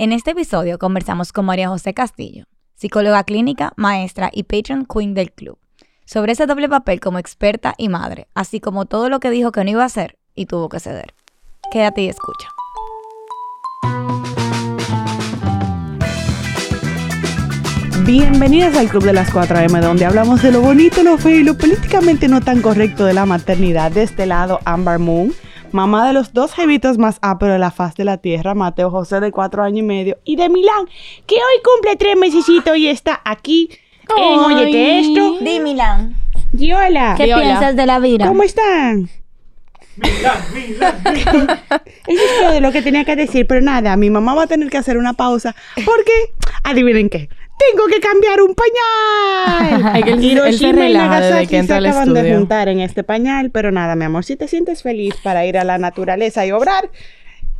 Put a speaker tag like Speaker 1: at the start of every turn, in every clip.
Speaker 1: En este episodio conversamos con María José Castillo, psicóloga clínica, maestra y patron queen del club, sobre ese doble papel como experta y madre, así como todo lo que dijo que no iba a hacer y tuvo que ceder. Quédate y escucha.
Speaker 2: Bienvenidas al Club de las 4M, donde hablamos de lo bonito, lo feo y lo políticamente no tan correcto de la maternidad. De este lado, Amber Moon, mamá de los dos jevitos más áperos de la faz de la tierra, Mateo José de cuatro años y medio, y de Milán, que hoy cumple tres mesecitos y está aquí en Oye, ¿qué esto?
Speaker 1: Di Milán,
Speaker 2: Y hola,
Speaker 1: ¿qué piensas de la vida?
Speaker 2: ¿cómo están? Eso es todo lo que tenía que decir, pero nada, mi mamá va a tener que hacer una pausa porque, adivinen qué, tengo que cambiar un pañal.
Speaker 3: Él- él
Speaker 2: Hiroshima y
Speaker 3: relaja desde
Speaker 2: Nagasaki
Speaker 3: que
Speaker 2: se acaban de juntar en este pañal, pero nada, mi amor, si te sientes feliz para ir a la naturaleza y obrar,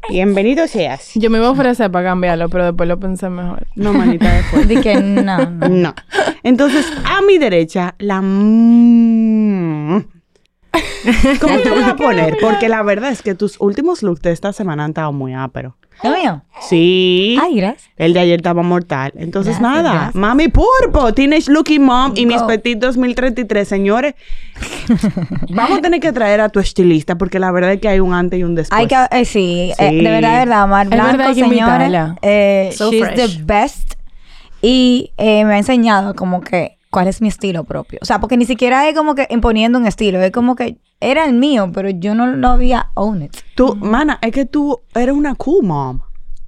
Speaker 2: bienvenido seas.
Speaker 3: Yo me iba a ofrecer para cambiarlo, pero después lo pensé mejor.
Speaker 2: No, manita, después.
Speaker 1: Di que no, no.
Speaker 2: No. Entonces, a mi derecha, la... mm, ¿Cómo te voy a poner? Porque la verdad es que tus últimos looks de esta semana han estado muy áperos.
Speaker 1: ¿Lo mío?
Speaker 2: Sí.
Speaker 1: Ay, gracias.
Speaker 2: El de ayer estaba mortal. Entonces,
Speaker 1: Gracias,
Speaker 2: nada.
Speaker 1: gracias.
Speaker 2: Mami Purpo, Teenage Looking Mom y mis. Petit 2033, señores. Vamos a tener que traer a tu estilista porque la verdad es que hay un antes y un después.
Speaker 1: Hay que, eh, sí, eh, de verdad, de verdad, Mar
Speaker 3: verdad,
Speaker 1: Blanco,
Speaker 3: que
Speaker 1: señores, eh,
Speaker 3: So
Speaker 1: she's
Speaker 3: fresh.
Speaker 1: the best y eh, me ha enseñado como que cuál es mi estilo propio. O sea, porque ni siquiera es como que imponiendo un estilo, es como que era el mío, pero yo no lo había own it.
Speaker 2: Tú, mana, es que tú eres una cool mom.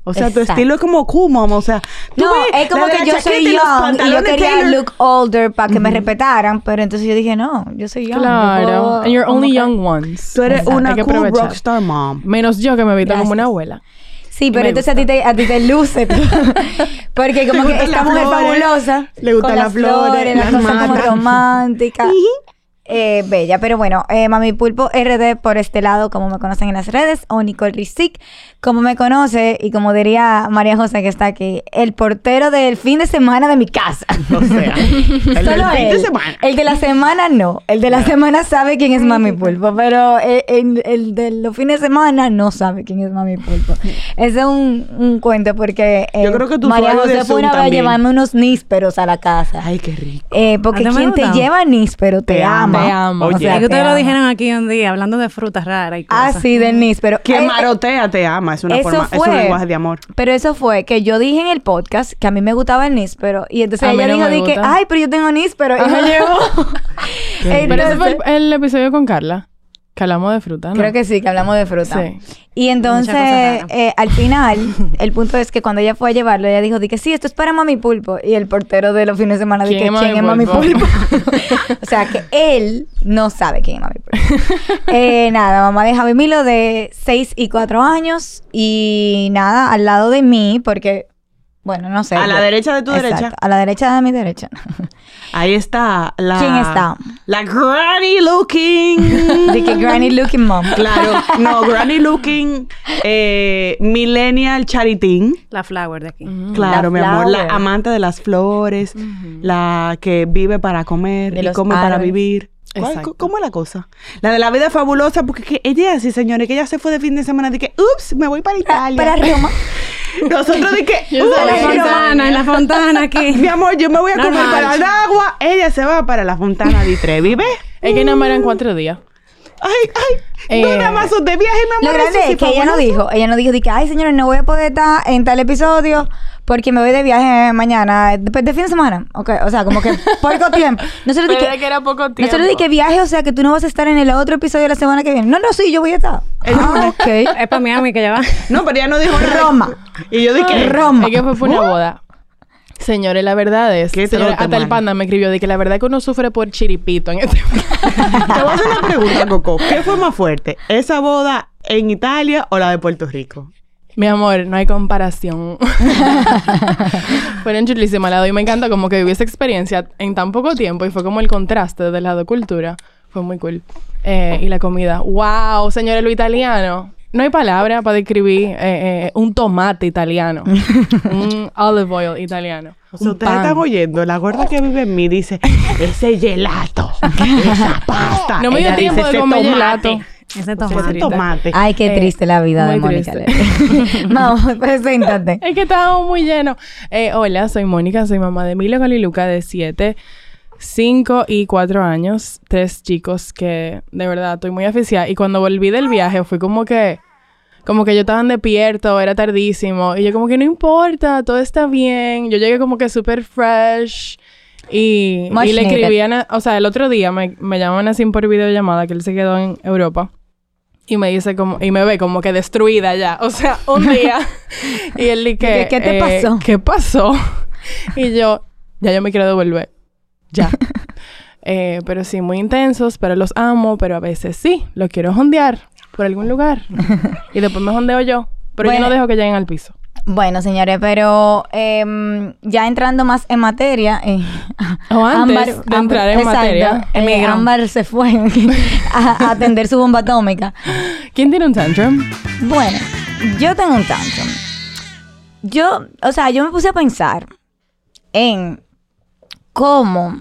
Speaker 2: O sea, tu
Speaker 1: Exacto.
Speaker 2: estilo es como cool mom. O sea, tú
Speaker 1: No,
Speaker 2: ves
Speaker 1: es como que yo soy young y yo quería
Speaker 2: Taylor.
Speaker 1: look older para que me respetaran, pero entonces yo dije, no, yo soy young. yo
Speaker 3: Claro.
Speaker 1: puedo
Speaker 3: And you're only
Speaker 1: que-
Speaker 3: young ones.
Speaker 2: Tú eres
Speaker 1: Exacto,
Speaker 2: una cool rockstar mom.
Speaker 3: Menos yo que me he visto como una abuela.
Speaker 1: Sí, pero entonces a ti, te, a ti te luce. Porque como que esta
Speaker 2: las
Speaker 1: mujer
Speaker 2: flores,
Speaker 1: fabulosa.
Speaker 2: le gustan
Speaker 1: con
Speaker 2: las flores,
Speaker 1: las
Speaker 2: las
Speaker 1: cosas como románticas. eh, bella, pero bueno, eh, Mami Pulpo RD por este lado, como me conocen en las redes, o Nicole Rizik, como me conoce, y como diría María José que está aquí, el portero del fin de semana de mi casa.
Speaker 2: O sea, el del
Speaker 1: Solo
Speaker 2: fin de semana.
Speaker 1: El de la semana no. El de la semana sabe quién es Mami Pulpo, pero eh, el, el de los fines de semana no sabe quién es Mami Pulpo. Ese es un, un cuento porque eh,
Speaker 2: Yo creo que tu
Speaker 1: María José fue una vez llevarme unos nísperos a la casa.
Speaker 2: Ay, qué rico.
Speaker 1: Eh, porque
Speaker 4: ¿A ti me
Speaker 1: quien te lleva níspero te,
Speaker 2: Te ama.
Speaker 1: ama.
Speaker 3: Te amo.
Speaker 2: Oye.
Speaker 1: O sea,
Speaker 4: Es que
Speaker 1: te
Speaker 4: ustedes lo dijeron aquí un día, hablando de frutas raras y
Speaker 1: Ah,
Speaker 4: cosas.
Speaker 1: sí, del níspero.
Speaker 2: Quien
Speaker 1: Eh,
Speaker 2: marotea te ama. Es una
Speaker 1: eso
Speaker 2: forma, es un
Speaker 1: fue.
Speaker 2: lenguaje de amor.
Speaker 1: Pero eso fue que yo dije en el podcast que a mí me gustaba el níspero. Y entonces
Speaker 3: A
Speaker 1: ella
Speaker 3: no
Speaker 1: dijo,
Speaker 3: me
Speaker 1: di que,
Speaker 3: gusta.
Speaker 1: ay, pero yo tengo níspero. Y me llevó.
Speaker 3: Pero ese fue el episodio con Carla. Que hablamos de fruta, ¿no?
Speaker 1: Creo que sí, que hablamos de fruta.
Speaker 3: Sí.
Speaker 1: Y entonces, eh, al final, el punto es que cuando ella fue a llevarlo, ella dijo, di que sí, esto es para Mami Pulpo. Y el portero de los fines de semana dijo,
Speaker 3: ¿Quién es
Speaker 1: ¿quién es Mami? Pulpo? o sea, que él no sabe quién es Mami Pulpo. eh, nada, mamá de Javi Milo de 6 y 4 años. Y nada, al lado de mí, porque, bueno, no sé.
Speaker 2: A la derecha de tu
Speaker 1: Exacto,
Speaker 2: derecha.
Speaker 1: A la derecha de mi derecha.
Speaker 2: Ahí está la...
Speaker 1: ¿Quién está?
Speaker 2: La granny looking.
Speaker 1: de que Granny Looking Mom.
Speaker 2: Claro, no, granny looking eh, millennial charitín.
Speaker 4: La flower de aquí.
Speaker 2: Claro,
Speaker 1: Mm. La
Speaker 2: mi amor, la amante de las flores, la que vive para comer
Speaker 1: De
Speaker 2: y come para vivir. ¿Cuál-
Speaker 3: Exacto.
Speaker 2: ¿Cómo es la cosa? La de la vida fabulosa, porque que ella así, señores, que ella se fue de fin de semana de que, ups, me voy para Italia.
Speaker 1: Para Roma.
Speaker 2: Nosotros de que,
Speaker 3: Yo
Speaker 2: "Ups,
Speaker 4: En la
Speaker 3: soy
Speaker 2: mi
Speaker 4: fontana, en la fontana aquí.
Speaker 2: amor, yo me voy a comer para el agua. Ella se va para la fontana de Trevi, ¿ves?
Speaker 3: Es que más eran cuatro días.
Speaker 2: Ay, ay, no
Speaker 3: Eh,
Speaker 2: nada más son de viaje, mi
Speaker 1: Lo
Speaker 2: amor.
Speaker 1: grande
Speaker 2: eso sí
Speaker 1: es que ella no dijo, ella no dijo, de que, ay señores, no voy a poder estar en tal episodio porque me voy de viaje mañana, después de fin de semana. Ok, o sea, como que poco tiempo. No se lo
Speaker 3: Pero
Speaker 1: dije.
Speaker 3: que era poco tiempo.
Speaker 1: No se lo dije viaje, o sea, que tú no vas a estar en el otro episodio de la semana que viene. No, no, sí, yo voy a estar. Ah, ok.
Speaker 4: Es para Miami que ya va.
Speaker 2: No, pero ella no dijo.
Speaker 1: Roma.
Speaker 2: Y yo dije,
Speaker 1: Roma.
Speaker 3: Es que fue por una boda. Señores, la verdad es...
Speaker 2: ¿Qué
Speaker 3: señores,
Speaker 2: trote,
Speaker 3: hasta el panda me escribió de que la verdad es que uno sufre por chiripito en este
Speaker 2: Te voy a hacer una pregunta, Coco. ¿Qué fue más fuerte? ¿Esa boda en Italia o la de Puerto Rico?
Speaker 3: Mi amor, no hay comparación. Fueron chulísimas al lado y me encanta como que viví esa experiencia en tan poco tiempo y fue como el contraste del lado de cultura. Fue muy cool. Eh, y la comida. ¡Wow! Señores, lo italiano. No hay palabra para describir eh, eh, un tomate italiano. un olive oil italiano.
Speaker 2: O sea, ustedes
Speaker 3: pan.
Speaker 2: están oyendo, la gorda que vive en mí dice, ese gelato, esa pasta.
Speaker 3: No me dio tiempo
Speaker 2: dice,
Speaker 3: de
Speaker 2: "Ese
Speaker 3: comer
Speaker 2: tomate".
Speaker 3: gelato.
Speaker 4: Ese
Speaker 3: Ese
Speaker 4: tomate.
Speaker 3: triste.
Speaker 2: Tomate.
Speaker 1: Ay, qué
Speaker 3: Eh,
Speaker 1: triste la vida de Mónica. Vamos, preséntate.
Speaker 3: Es que estábamos muy llenos. Eh, hola, soy Mónica, soy mamá de Emilio Galiluca de 7, 5 y 4 años. Tres chicos que de verdad estoy muy aficiada. Y cuando volví del viaje fui como que... Como que yo estaba despierto, era tardísimo. Y yo como que no importa, todo está bien. Yo llegué como que súper fresh. Y, y le escribían... a- O sea, el otro día me, me llaman así por videollamada que él se quedó en Europa. Y me dice como... Y me ve como que destruida ya. O sea, un día. y él dice
Speaker 1: ¿Qué- qué te
Speaker 3: eh,
Speaker 1: pasó?
Speaker 3: ¿Qué pasó? y yo... Ya yo me quiero devolver. Ya. Eh, pero sí, muy intensos. Pero los amo. Pero a veces sí. Los quiero jondear por algún lugar. y después me jondeo yo. Pero
Speaker 1: Bueno.
Speaker 3: yo no dejo que lleguen al piso.
Speaker 1: Bueno, señores, pero em, ya entrando más en materia. eh,
Speaker 3: O antes de entrar en materia,
Speaker 1: eh. Ámbar se fue a, a atender su bomba atómica.
Speaker 3: ¿Quién tiene un tantrum?
Speaker 1: Bueno, yo tengo un tantrum. Yo, o sea, yo me puse a pensar en cómo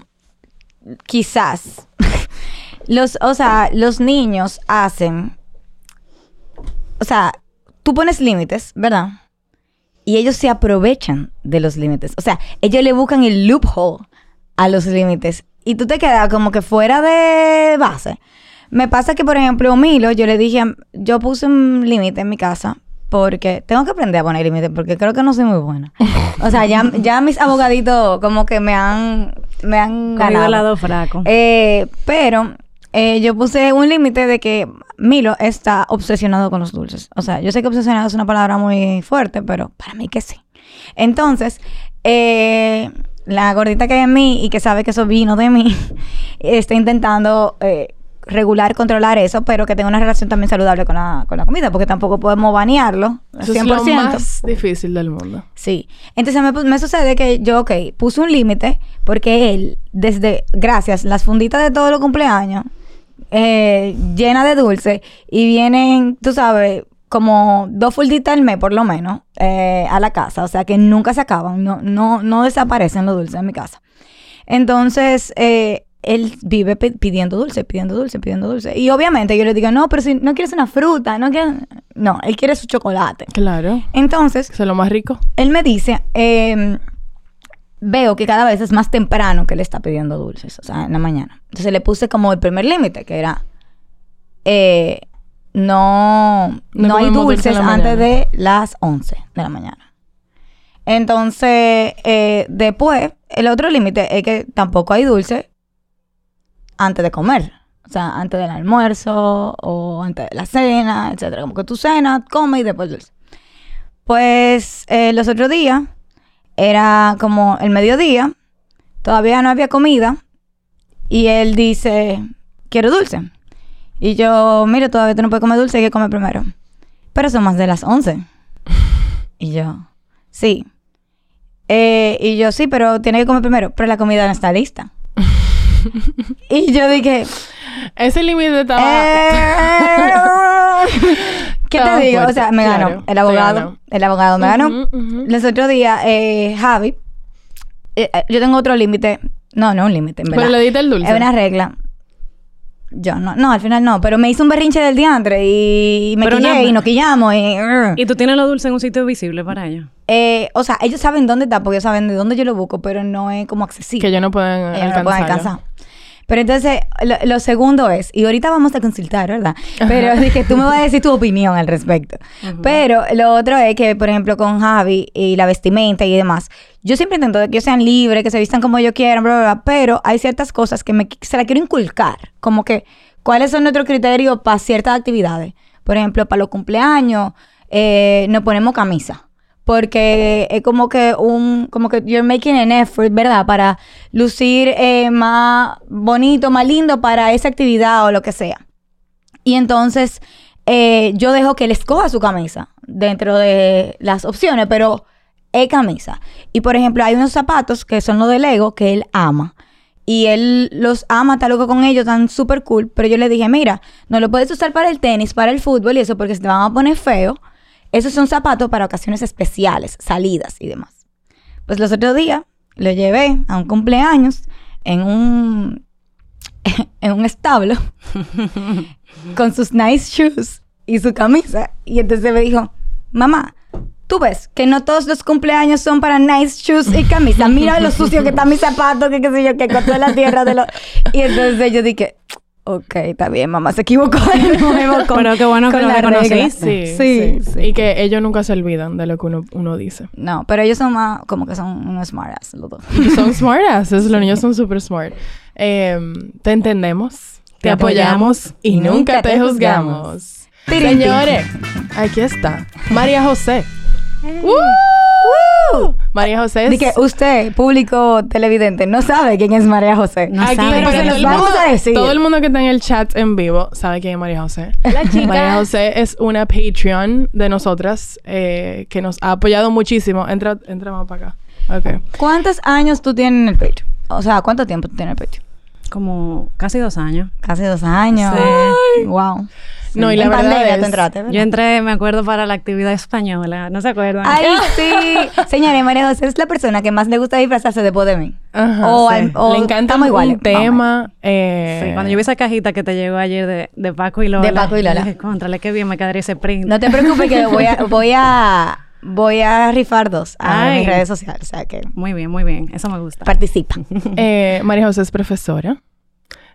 Speaker 1: quizás los, o sea, los niños hacen, o sea, tú pones límites, ¿verdad? Y ellos se aprovechan de los límites. O sea, ellos le buscan el loophole a los límites. Y tú te quedas como que fuera de base. Me pasa que, por ejemplo, Milo, yo le dije, yo puse un límite en mi casa porque tengo que aprender a poner límites porque creo que no soy muy buena. O sea, ya, ya mis abogaditos como que me han, me han ganado.
Speaker 4: el lado fraco.
Speaker 1: Eh, pero eh, yo puse un límite de que Milo está obsesionado con los dulces. O sea, yo sé que obsesionado es una palabra muy fuerte, pero para mí que sí. Entonces, eh, la gordita que hay en mí y que sabe que eso vino de mí, está intentando eh, regular, controlar eso, pero que tenga una relación también saludable con la, con la comida, porque tampoco podemos banearlo al
Speaker 3: Eso
Speaker 1: 100%.
Speaker 3: es lo más difícil del mundo.
Speaker 1: Sí. Entonces me, me sucede que yo, ok, puse un límite porque él, desde, gracias, las funditas de todos los cumpleaños, eh, llena de dulce, y vienen, tú sabes, como dos funditas al mes por lo menos, eh, a la casa. O sea que nunca se acaban, no, no, no desaparecen los dulces en mi casa. Entonces, eh, él vive pi- pidiendo dulce, pidiendo dulce, pidiendo dulce. Y obviamente yo le digo, no, pero si no quieres una fruta, no quieres... No, él quiere su chocolate.
Speaker 3: Claro.
Speaker 1: Entonces,
Speaker 3: Eso es lo más rico.
Speaker 1: él me dice, eh, veo que cada vez es más temprano que le está pidiendo dulces, o sea, en la mañana. Entonces le puse como el primer límite, que era, eh, no,
Speaker 3: No
Speaker 1: no, hay dulces antes de las 11 de la mañana. Entonces, eh, después, el otro límite es que tampoco hay dulce antes de comer. O sea, antes del almuerzo o antes de la cena, etcétera. Como que tú cenas, comes y después dulce. Pues eh, los otros días era como el mediodía, todavía no había comida y él dice, quiero dulce. Y yo, mira, todavía tú no puedes comer dulce, hay que comer primero. Pero son más de las 11. Y yo, sí. Eh, y yo, sí, pero tiene que comer primero, pero la comida no está lista. y yo dije,
Speaker 3: Ese límite estaba...
Speaker 1: ¿qué te digo? O sea, me
Speaker 3: claro,
Speaker 1: ganó. El abogado,
Speaker 3: ganó.
Speaker 1: el abogado me ganó. Los otros días, eh, Javi, eh, eh, yo tengo otro límite. No, no un límite, en
Speaker 3: Pero
Speaker 1: verdad.
Speaker 3: le diste el dulce.
Speaker 1: Es una regla. Yo no, no, al final no, pero me hizo un berrinche del diantre y me
Speaker 4: Pero
Speaker 1: quillé
Speaker 4: nada.
Speaker 1: y nos quillamos y...
Speaker 4: Y tú tienes los dulces en un sitio visible para ellos.
Speaker 1: Eh, o sea, ellos saben dónde está porque ellos saben de dónde yo lo busco, pero no es como accesible.
Speaker 3: Que ellos no pueden
Speaker 1: Ellos no
Speaker 3: alcanzar.
Speaker 1: lo pueden alcanzar. Pero entonces, lo, lo segundo es, y ahorita vamos a consultar, ¿verdad? Pero es que tú me vas a decir tu opinión al respecto. Pero lo otro es que, por ejemplo, con Javi y la vestimenta y demás, yo siempre intento que ellos sean libres, que se vistan como ellos quieran, bla, bla, bla, pero hay ciertas cosas que me, se la quiero inculcar, como que, ¿cuáles son nuestros criterios para ciertas actividades? Por ejemplo, para los cumpleaños, eh, nos ponemos camisa porque es como que un, como que you're making an effort, ¿verdad? Para lucir eh, más bonito, más lindo para esa actividad o lo que sea. Y entonces eh, yo dejo que él escoja su camisa dentro de las opciones, pero es camisa. Y por ejemplo, hay unos zapatos que son los de Lego que él ama. Y él los ama, está loco con ellos, están súper cool. Pero yo le dije, mira, no lo puedes usar para el tenis, para el fútbol y eso, porque se te van a poner feo. Esos son zapatos para ocasiones especiales, salidas y demás. Pues los otros días lo llevé a un cumpleaños en un en un establo con sus nice shoes y su camisa. Y entonces me dijo, mamá, tú ves que no todos los cumpleaños son para nice shoes y camisa. Mira lo sucio que está mi zapato, que qué sé yo, que cortó la tierra de los... Y entonces yo dije, ok, está bien, mamá, se equivocó de nuevo con,
Speaker 4: Pero qué bueno que lo reconociste.
Speaker 3: Sí,
Speaker 1: Sí,
Speaker 3: sí,
Speaker 1: sí.
Speaker 3: Y que ellos nunca se olvidan de lo que uno, uno dice.
Speaker 1: No, pero ellos son más, como que son unos smartass los dos.
Speaker 3: Son smartasses, los niños son súper smart. Em, te entendemos, te,
Speaker 4: Te
Speaker 3: apoyamos
Speaker 4: apoyamos
Speaker 3: y nunca te juzgamos. Señores, aquí está. María José. ¡Woo! María José es...
Speaker 1: Di que usted, público televidente, no sabe quién es María José.
Speaker 4: No
Speaker 3: Aquí,
Speaker 4: sabe.
Speaker 3: pero el
Speaker 1: vamos
Speaker 3: mundo-
Speaker 1: a decir.
Speaker 3: Todo el mundo que está en el chat en vivo sabe quién es María José. La
Speaker 1: chica.
Speaker 3: María José es una Patreon de nosotras eh, que nos ha apoyado muchísimo. Entra, entra más para acá.
Speaker 1: ¿Cuántos años tú tienes en el pecho? O sea, ¿cuánto tiempo tú tienes en el pecho?
Speaker 4: Como casi dos años.
Speaker 1: Casi dos años.
Speaker 4: Sí.
Speaker 1: Wow.
Speaker 3: No, y la
Speaker 1: en
Speaker 3: verdad
Speaker 1: pandemia
Speaker 3: es-
Speaker 1: tú entraste, ¿verdad?
Speaker 4: Yo entré, me acuerdo, para la actividad española. ¿No se acuerdan?
Speaker 1: Ay, sí. Señores, María José es la persona que más le gusta disfrazarse después de mí.
Speaker 3: Ajá,
Speaker 1: o,
Speaker 3: sí.
Speaker 1: al- o
Speaker 3: Le encanta
Speaker 1: iguales.
Speaker 3: un tema. eh,
Speaker 4: Sí, cuando yo vi esa cajita que te llegó ayer de, de Paco y Lola.
Speaker 1: De Paco y Lola.
Speaker 4: Dije, contrale, qué bien me quedaría ese print.
Speaker 1: No te preocupes que voy a, voy a, voy a rifar dos a
Speaker 4: Ay.
Speaker 1: mis redes sociales. O sea que
Speaker 4: Muy bien, muy bien. Eso me gusta.
Speaker 1: participan.
Speaker 3: eh, María José es profesora.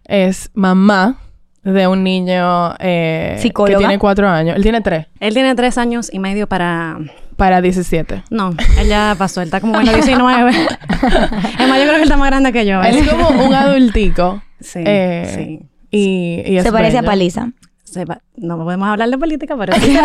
Speaker 3: Es mamá de un niño eh, que tiene cuatro años. Él tiene tres.
Speaker 4: Él tiene tres años y medio para...
Speaker 3: Para 17.
Speaker 4: No, él ya pasó. Él está como en los 19. es más, yo creo que él está más grande que yo.
Speaker 3: Él es como un adultico.
Speaker 4: Sí,
Speaker 3: eh,
Speaker 4: sí.
Speaker 3: Y, y es
Speaker 1: Se parece a
Speaker 3: bello.
Speaker 4: No podemos hablar de política, pero sí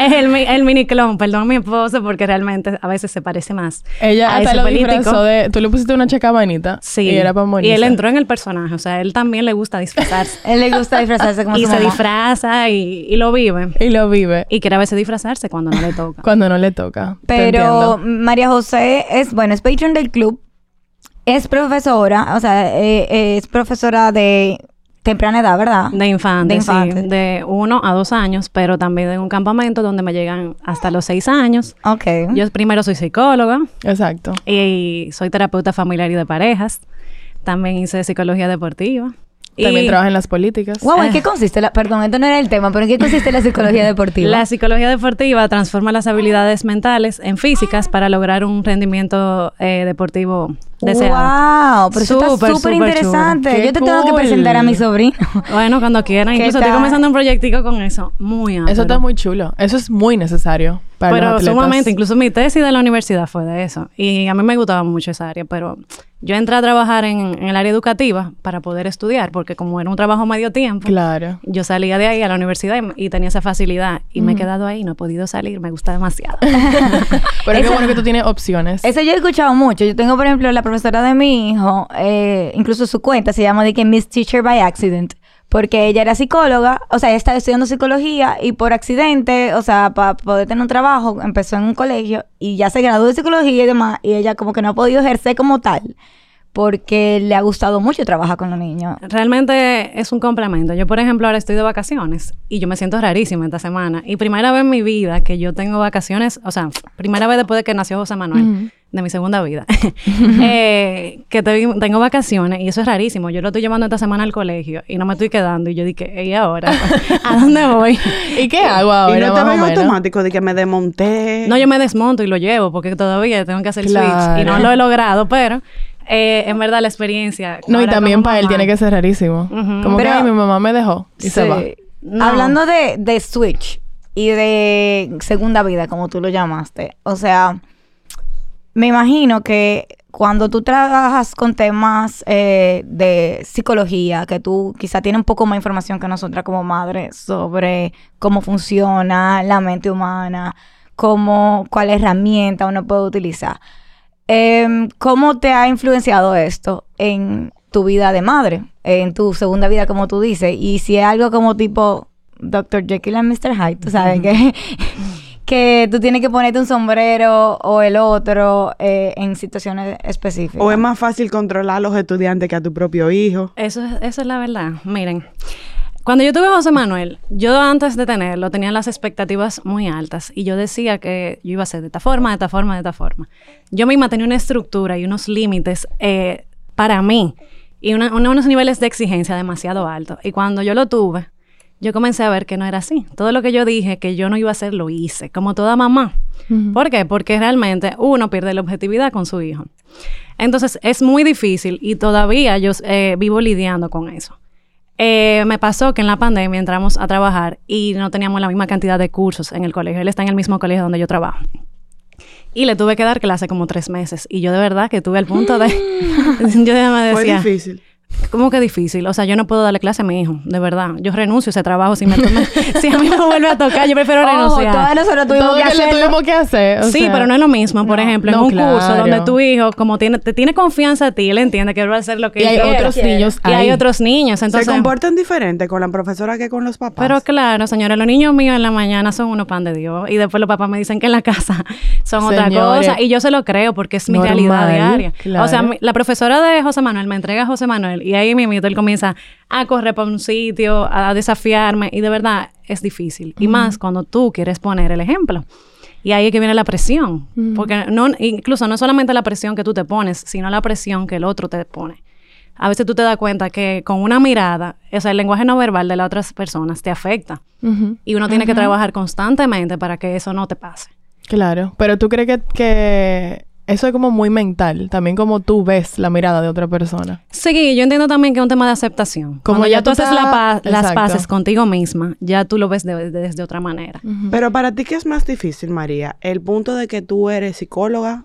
Speaker 4: es el, el mini clon, perdón a mi esposo, porque realmente a veces se parece más.
Speaker 3: Ella
Speaker 4: a
Speaker 3: hasta
Speaker 4: ese
Speaker 3: lo disfrazó de... Tú le pusiste una chacabanita.
Speaker 4: Sí.
Speaker 3: Y era para morir.
Speaker 4: Y él entró en el personaje, o sea, él también le gusta disfrazarse.
Speaker 1: Él le gusta disfrazarse como
Speaker 4: y
Speaker 1: su
Speaker 4: se
Speaker 1: mamá.
Speaker 4: disfraza y, y lo vive.
Speaker 3: Y lo vive.
Speaker 4: Y quiere a veces disfrazarse cuando no le toca.
Speaker 3: Cuando no le toca.
Speaker 1: Pero. María José es, bueno, es patron del club. Es profesora, o sea, eh, es profesora de temprana edad, ¿verdad?
Speaker 4: De infante,
Speaker 1: De
Speaker 4: sí,
Speaker 1: infante.
Speaker 4: de uno a dos años, pero también en un campamento donde me llegan hasta los seis años.
Speaker 1: Ok.
Speaker 4: Yo primero soy psicóloga
Speaker 3: Exacto.
Speaker 4: y soy terapeuta familiar y de parejas. También hice psicología deportiva.
Speaker 3: También
Speaker 4: Y
Speaker 3: trabaja en las políticas.
Speaker 1: Wow, ¿en
Speaker 4: Ah.
Speaker 1: qué consiste la, perdón, esto no era el tema, pero ¿en qué consiste la psicología deportiva?
Speaker 4: La psicología deportiva transforma las habilidades mentales en físicas para lograr un rendimiento eh, deportivo deseado.
Speaker 1: Wow, pero eso está
Speaker 4: Súper,
Speaker 1: súper
Speaker 4: súper
Speaker 1: interesante. Yo te tengo que presentar a mi sobrino.
Speaker 4: Bueno, cuando quieran.
Speaker 1: ¿Qué
Speaker 4: Incluso estoy comenzando un proyectico con eso. Muy amplio.
Speaker 3: Eso está muy chulo. Eso es muy necesario para
Speaker 4: Pero
Speaker 3: los
Speaker 4: sumamente, incluso mi tesis de la universidad fue de eso. Y a mí me gustaba mucho esa área, pero yo entré a trabajar en, en el área educativa para poder estudiar, porque como era un trabajo medio tiempo,
Speaker 3: Claro.
Speaker 4: yo salía de ahí a la universidad y, y tenía esa facilidad. Y me he quedado ahí, no he podido salir, me gusta demasiado.
Speaker 3: Pero
Speaker 1: Eso-
Speaker 3: bueno que tú tienes opciones.
Speaker 1: Eso yo he escuchado mucho. Yo tengo, por ejemplo, la profesora de mi hijo, eh, incluso su cuenta se llama de que Miss Teacher by Accident. Porque ella era psicóloga, o sea, ella estaba estudiando psicología y por accidente, o sea, para poder tener un trabajo, empezó en un colegio y ya se graduó de psicología y demás, y ella como que no ha podido ejercer como tal, porque le ha gustado mucho trabajar con los niños.
Speaker 4: Realmente es un complemento. Yo, por ejemplo, ahora estoy de vacaciones y yo me siento rarísima esta semana. Y primera vez en mi vida que yo tengo vacaciones, o sea, primera vez después de que nació José Manuel, de mi segunda vida, eh, que te- tengo vacaciones y eso es rarísimo. Yo lo estoy llevando esta semana al colegio y no me estoy quedando. Y yo dije, ¿y ahora? ¿A dónde voy?
Speaker 3: ¿Y qué hago ahora?
Speaker 2: y no te
Speaker 3: más o
Speaker 2: ven
Speaker 3: menos?
Speaker 2: automático de que me desmonté.
Speaker 4: No, yo me desmonto y lo llevo porque todavía tengo que hacer el
Speaker 3: Claro.
Speaker 4: switch y no lo he logrado, pero eh, en verdad la experiencia.
Speaker 3: No, y también para él tiene que ser rarísimo. Como
Speaker 1: Pero-
Speaker 3: que "Ay, mi mamá me dejó y se va.
Speaker 4: No.
Speaker 1: Hablando de, de Switch y de segunda vida, como tú lo llamaste, o sea, me imagino que cuando tú trabajas con temas eh, de psicología, que tú quizá tienes un poco más información que nosotras como madres sobre cómo funciona la mente humana, cómo, cuál herramienta uno puede utilizar. Em, ¿Cómo te ha influenciado esto en tu vida de madre, en tu segunda vida, como tú dices? Y si es algo como tipo Dr. Jekyll and Mr. Hyde, tú sabes que, que tú tienes que ponerte un sombrero o el otro eh, en situaciones específicas.
Speaker 2: O es más fácil controlar a los estudiantes que a tu propio hijo.
Speaker 4: Eso es, eso es la verdad. Miren, cuando yo tuve a José Manuel, yo antes de tenerlo tenía las expectativas muy altas y yo decía que yo iba a ser de esta forma, de esta forma, de esta forma. Yo misma tenía una estructura y unos límites eh, para mí. y una- una- unos niveles de exigencia demasiado altos. Y cuando yo lo tuve, yo comencé a ver que no era así. Todo lo que yo dije que yo no iba a hacer, lo hice, como toda mamá. ¿Por qué? Porque realmente uno pierde la objetividad con su hijo. Entonces es muy difícil y todavía yo eh, vivo lidiando con eso. Eh, me pasó que en la pandemia entramos a trabajar y no teníamos la misma cantidad de cursos en el colegio. Él está en el mismo colegio donde yo trabajo. Y le tuve que dar clase como tres meses. Y yo de verdad que tuve el punto de... yo ya me
Speaker 2: Fue
Speaker 4: decía...
Speaker 2: difícil.
Speaker 4: ¿Cómo que difícil? O sea, yo no puedo darle clase a mi hijo, de verdad. Yo renuncio a ese trabajo si me tome- si a mí me vuelve a tocar, yo prefiero
Speaker 1: Ojo,
Speaker 4: renunciar.
Speaker 1: todas nosotros tuvimos
Speaker 3: Todo
Speaker 1: que hacerlo.
Speaker 3: tuvimos que hacer. o
Speaker 4: Sí,
Speaker 3: sea,
Speaker 4: pero no es lo mismo. Por
Speaker 3: no,
Speaker 4: ejemplo, en
Speaker 3: no,
Speaker 4: un curso
Speaker 3: claro.
Speaker 4: donde tu hijo, como tiene, te tiene confianza a ti, él entiende que él va a hacer lo que
Speaker 3: Y
Speaker 4: él
Speaker 3: hay
Speaker 4: quiere.
Speaker 3: otros niños
Speaker 4: Y hay
Speaker 3: ahí.
Speaker 4: otros niños. Entonces,
Speaker 2: Se comportan diferente con la profesora que con los papás.
Speaker 4: pero claro, señora, los niños míos en la mañana son unos pan de Dios. Y después los papás me dicen que en la casa son otra
Speaker 3: Señores,
Speaker 4: cosa. Y yo se lo creo porque es mi
Speaker 3: normal,
Speaker 4: realidad diaria.
Speaker 3: claro.
Speaker 4: O sea, mi- la profesora de José Manuel me entrega a José Manuel y ahí mismo él comienza a correr por un sitio, a desafiarme. Y de verdad es difícil. Y más cuando tú quieres poner el ejemplo. Y ahí es que viene la presión. Porque no, incluso no solamente la presión que tú te pones, sino la presión que el otro te pone. A veces tú te das cuenta que con una mirada, o sea, el lenguaje no verbal de las otras personas te afecta.
Speaker 3: Ujú.
Speaker 4: Y uno tiene que trabajar constantemente para que eso no te pase.
Speaker 3: Claro, pero tú crees que, que eso es como muy mental, también como tú ves la mirada de otra persona.
Speaker 4: Sí, yo entiendo también que es un tema de aceptación.
Speaker 3: Como ya tú
Speaker 4: tú haces la pa- las paces contigo misma, ya tú lo ves de- de- desde otra manera.
Speaker 2: Pero para ti, ¿qué es más difícil, María? ¿El punto de que tú eres psicóloga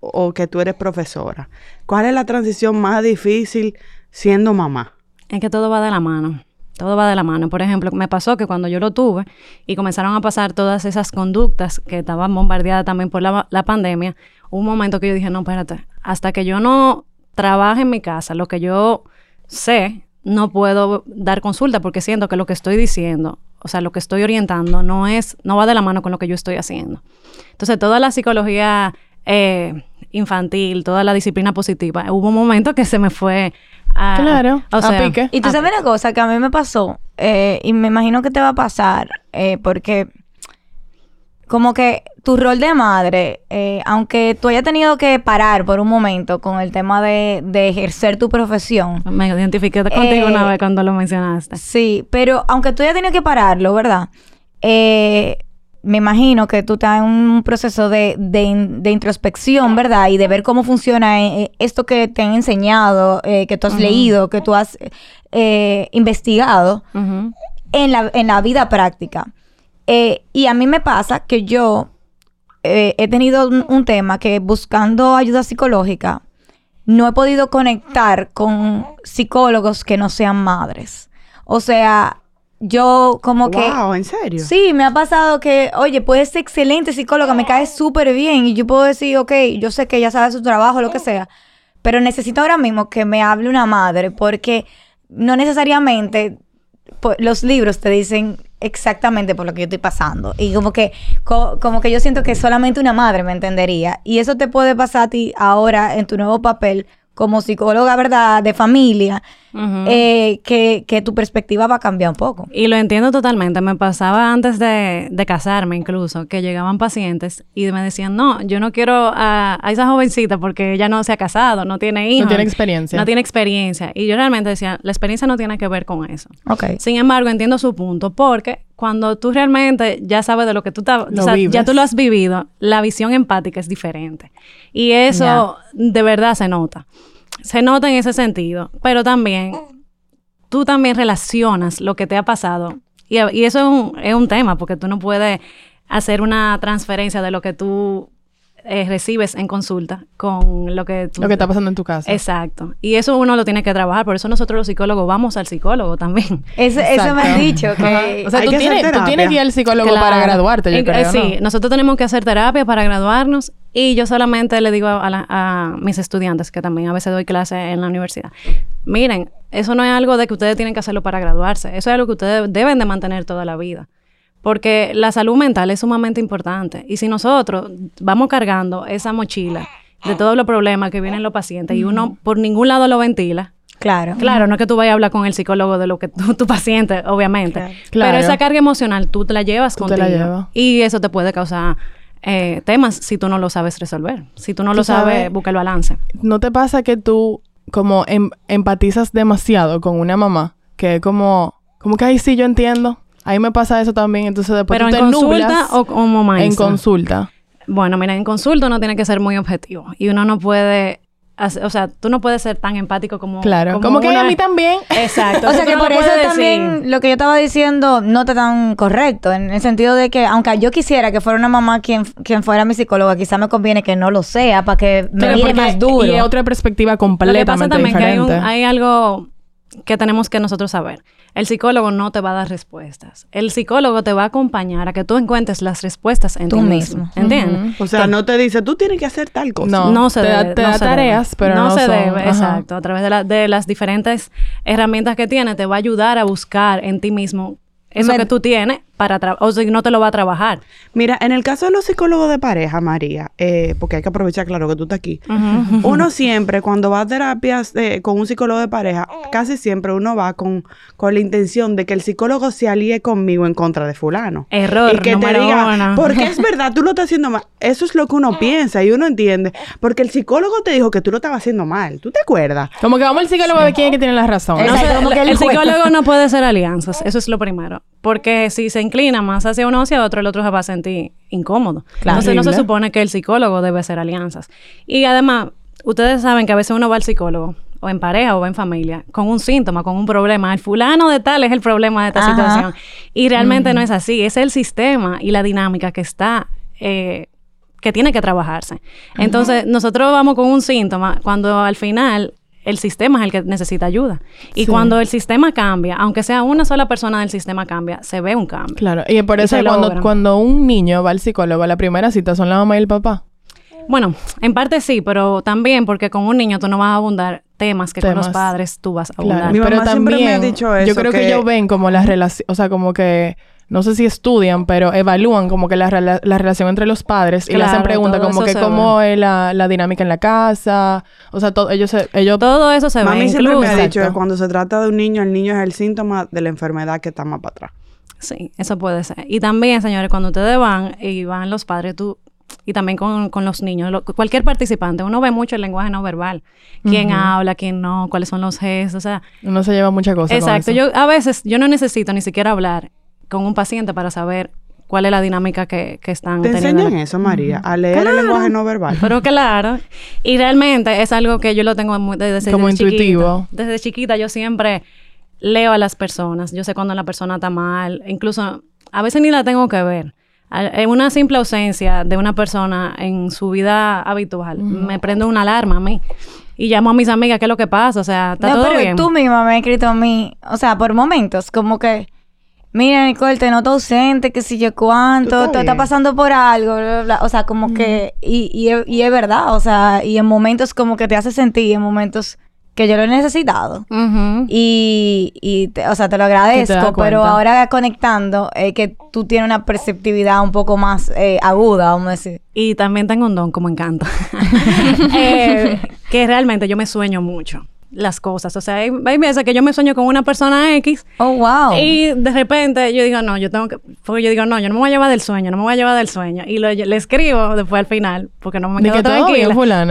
Speaker 2: o que tú eres profesora? ¿Cuál es la transición más difícil siendo mamá?
Speaker 4: Es que todo va de la mano. Todo va de la mano. Por ejemplo, me pasó que cuando yo lo tuve y comenzaron a pasar todas esas conductas que estaban bombardeadas también por la, pandemia, hubo un momento que yo dije, no, espérate, hasta que yo no trabaje en mi casa, lo que yo sé, no puedo dar consulta porque siento que lo que estoy diciendo, o sea, lo que estoy orientando no es, no va de la mano con lo que yo estoy haciendo. Entonces, toda la psicología eh, infantil, toda la disciplina positiva, hubo un momento que se me fue a...
Speaker 3: Claro,
Speaker 4: o
Speaker 3: a pique.
Speaker 1: Y tú sabes una cosa que a mí me pasó, eh, y me imagino que te va a pasar, eh, porque como que tu rol de madre, eh, aunque tú hayas tenido que parar por un momento con el tema de, de ejercer tu profesión,
Speaker 4: Me identifiqué contigo una vez cuando lo mencionaste.
Speaker 1: sí, pero aunque tú hayas tenido que pararlo, ¿verdad? Eh, me imagino que tú estás en un proceso de, de in- de introspección, ¿verdad? Y de ver cómo funciona eh, esto que te han enseñado, eh, que tú has leído, que tú has eh, investigado en la, en la vida práctica. Eh, y a mí me pasa que yo eh, he tenido un, un tema que buscando ayuda psicológica no he podido conectar con psicólogos que no sean madres. O sea, yo como que...
Speaker 2: wow, ¿en serio?
Speaker 1: Sí, me ha pasado que, oye, puedes ser excelente psicóloga, me cae súper bien y yo puedo decir, ok, yo sé que ella sabe su trabajo, lo que sea, pero necesito ahora mismo que me hable una madre porque no necesariamente po- los libros te dicen exactamente por lo que yo estoy pasando y como que co- como que yo siento que solamente una madre me entendería y eso te puede pasar a ti ahora en tu nuevo papel como psicóloga, ¿verdad? De familia, Eh, que, que tu perspectiva va a cambiar un poco.
Speaker 4: Y lo entiendo totalmente. Me pasaba antes de, de casarme incluso, que llegaban pacientes y me decían, no, yo no quiero a, a esa jovencita porque ella no se ha casado, no tiene hijos.
Speaker 3: tiene experiencia.
Speaker 4: No tiene experiencia. Y yo realmente decía, la experiencia no tiene que ver con eso.
Speaker 1: Ok.
Speaker 4: Sin embargo, entiendo su punto, porque cuando tú realmente ya sabes de lo que tú estás,
Speaker 3: Lo
Speaker 4: o sea, ya tú lo has vivido, la visión empática es diferente. Y eso de verdad se nota. Se nota en ese sentido, pero también tú también relacionas lo que te ha pasado. Y, y eso es un, es un tema, porque tú no puedes hacer una transferencia de lo que tú eh, recibes en consulta con lo que tú...
Speaker 3: Lo que está pasando en tu casa.
Speaker 4: Exacto. Y eso uno lo tiene que trabajar. Por eso nosotros los psicólogos vamos al psicólogo también.
Speaker 1: Eso, eso me han
Speaker 3: Exacto.
Speaker 1: dicho que...
Speaker 3: O sea, tú
Speaker 2: que
Speaker 3: tienes, tú tienes que ir al psicólogo
Speaker 4: Claro.
Speaker 3: para graduarte, yo
Speaker 4: En-
Speaker 3: creo,
Speaker 4: eh, Sí,
Speaker 3: ¿no?
Speaker 4: nosotros tenemos que hacer terapia para graduarnos y yo solamente le digo a, la- a mis estudiantes, que también a veces doy clase en la universidad, miren, eso no es algo de que ustedes tienen que hacerlo para graduarse, eso es algo que ustedes deben de mantener toda la vida. Porque la salud mental es sumamente importante. Y si nosotros vamos cargando esa mochila de todos los problemas que vienen los pacientes y uno por ningún lado lo ventila,
Speaker 1: Claro.
Speaker 4: Claro, no es que tú vayas a hablar con el psicólogo de lo que tu, tu paciente, obviamente.
Speaker 3: Claro.
Speaker 4: Pero esa carga emocional tú te la llevas
Speaker 3: Tú te
Speaker 4: contigo.
Speaker 3: la llevas.
Speaker 4: Y eso te puede causar eh, temas si tú no lo sabes resolver. Si tú no
Speaker 3: Tú
Speaker 4: lo sabes,
Speaker 3: sabes-
Speaker 4: busca el balance.
Speaker 3: ¿No te pasa que tú como em- empatizas demasiado con una mamá, que es como, como que ahí sí yo entiendo. Ahí me pasa eso también, entonces después
Speaker 4: Pero
Speaker 3: tú
Speaker 4: en
Speaker 3: te
Speaker 4: consulta o como
Speaker 3: en
Speaker 4: maestra.
Speaker 3: consulta.
Speaker 4: Bueno, mira, en consulta uno tiene que ser muy objetivo y uno no puede, o sea, tú no puedes ser tan empático como
Speaker 3: Claro, como, que
Speaker 4: uno
Speaker 3: a mí también.
Speaker 4: Exacto.
Speaker 1: O sea que por eso también
Speaker 4: decir.
Speaker 1: lo que yo estaba diciendo no está tan correcto, en el sentido de que aunque yo quisiera que fuera una mamá quien, quien fuera mi psicóloga, quizá me conviene que no lo sea para que me
Speaker 3: Pero
Speaker 1: mire más duro.
Speaker 3: Y es otra perspectiva
Speaker 4: Lo que pasa
Speaker 3: completamente
Speaker 4: también que hay, un-
Speaker 3: diferente.
Speaker 4: hay algo que tenemos que nosotros saber. El psicólogo no te va a dar respuestas. El psicólogo te va a acompañar a que tú encuentres las respuestas en
Speaker 1: Tú
Speaker 4: ti
Speaker 1: mismo.
Speaker 4: mismo. ¿Entiendes?
Speaker 2: O sea, no te dice, tú tienes que hacer tal cosa.
Speaker 3: No.
Speaker 4: No se
Speaker 3: te da-
Speaker 4: debe.
Speaker 3: te
Speaker 4: no
Speaker 3: da
Speaker 4: se debe.
Speaker 3: tareas, pero no
Speaker 4: se
Speaker 3: son-
Speaker 4: debe,
Speaker 3: ajá.
Speaker 4: exacto. A través de, la- de las diferentes herramientas que tiene, te va a ayudar a buscar en ti mismo eso
Speaker 1: Me-
Speaker 4: que tú tienes para o si no te lo va a trabajar.
Speaker 2: Mira, en el caso de los psicólogos de pareja, María, eh, porque hay que aprovechar, claro, que tú estás aquí. Uno siempre, cuando va a terapias eh, con un psicólogo de pareja, casi siempre uno va con, con la intención de que el psicólogo se alíe conmigo en contra de fulano.
Speaker 4: Error
Speaker 2: Y que te diga,
Speaker 4: uno.
Speaker 2: porque es verdad, tú lo estás haciendo mal. Eso es lo que uno piensa y uno entiende. Porque el psicólogo te dijo que tú lo estabas haciendo mal. ¿Tú te acuerdas?
Speaker 3: Como que vamos al psicólogo de quién es que tiene la razón.
Speaker 1: Exacto,
Speaker 4: No sé,
Speaker 1: como que
Speaker 4: el
Speaker 1: el
Speaker 4: psicólogo no puede hacer alianzas, eso es lo primero. Porque si se inclina más hacia uno hacia otro, el otro se va a sentir incómodo.
Speaker 3: Claro.
Speaker 4: Entonces no se supone que el psicólogo debe hacer alianzas. Y además, ustedes saben que a veces uno va al psicólogo, o en pareja o en familia, con un síntoma, con un problema. El fulano de tal es el problema de esta
Speaker 1: Ajá.
Speaker 4: situación. Y realmente no es así. Es el sistema y la dinámica que está... eh, que tiene que trabajarse. Entonces, nosotros vamos con un síntoma cuando al final el sistema es el que necesita ayuda. Y
Speaker 3: Sí.
Speaker 4: cuando el sistema cambia, aunque sea una sola persona del sistema cambia, se ve un cambio.
Speaker 3: Claro, y por eso cuando, cuando un niño va al psicólogo, la primera cita son la mamá y el papá.
Speaker 4: Bueno, en parte sí, pero también porque con un niño tú no vas a abundar temas que con los padres tú vas a abundar.
Speaker 3: Claro,
Speaker 2: Mi
Speaker 3: pero
Speaker 2: mamá siempre
Speaker 3: también
Speaker 2: me ha dicho
Speaker 3: yo
Speaker 2: eso,
Speaker 3: creo que,
Speaker 2: que-
Speaker 3: ellos ven como las relaciones, o sea, como que no sé si estudian, pero evalúan como que la, rela- la relación entre los padres y le hacen preguntas como que cómo es la, la dinámica en la casa, o sea, todo, ellos se- ellos
Speaker 4: Todo eso se ve.
Speaker 2: Mami siempre me ha dicho que cuando se trata de un niño, el niño es el síntoma de la enfermedad que está más para atrás.
Speaker 4: Sí, eso puede ser. Y también, señores, cuando ustedes van y van los padres, tú, y también con, con los niños, lo- cualquier participante, uno ve mucho el lenguaje no verbal. Quién habla, quién no, cuáles son los gestos, o sea.
Speaker 3: no se lleva mucha cosa. con
Speaker 4: Exacto.
Speaker 3: eso.
Speaker 4: Yo a veces, yo no necesito ni siquiera hablar con un paciente para saber cuál es la dinámica que, que están
Speaker 2: ¿Te
Speaker 4: teniendo.
Speaker 2: enseñan eso, María? A leer
Speaker 4: Claro.
Speaker 2: el lenguaje no verbal.
Speaker 4: Pero claro. Y realmente es algo que yo lo tengo muy- desde,
Speaker 3: Como
Speaker 4: desde
Speaker 3: intuitivo.
Speaker 4: chiquita. Desde chiquita yo siempre leo a las personas. Yo sé cuando la persona está mal. Incluso a veces ni la tengo que ver. En una simple ausencia de una persona en su vida habitual, me prende una alarma a mí. Y llamo a mis amigas, ¿qué es lo que pasa? O sea, ¿está
Speaker 1: no,
Speaker 4: todo
Speaker 1: pero
Speaker 4: bien?
Speaker 1: tú misma me has escrito a mí, o sea, por momentos, como que, mira, Nicole, te noto ausente, que si yo cuánto,
Speaker 2: Tú estás
Speaker 1: tú estás pasando por algo, bla, bla, bla. o sea, como que, y, y, y es verdad, o sea, y en momentos como que te hace sentir, en momentos que yo lo he necesitado. Y, y te- o sea, te lo
Speaker 3: te
Speaker 1: agradezco, pero ahora conectando, es que tú tienes una perceptividad un poco más eh, aguda, vamos a decir.
Speaker 4: Y también tengo un don como encanto. Eh, que realmente yo me sueño mucho las cosas. O sea, hay, hay veces que yo me sueño con una persona X
Speaker 1: Oh, wow.
Speaker 4: y de repente yo digo, no, yo tengo que... Porque yo digo, no, yo no me voy a llevar del sueño, no me voy a llevar del sueño. Y lo- le escribo después al final, porque no me quedo
Speaker 3: que todo
Speaker 4: tranquila.
Speaker 3: bien.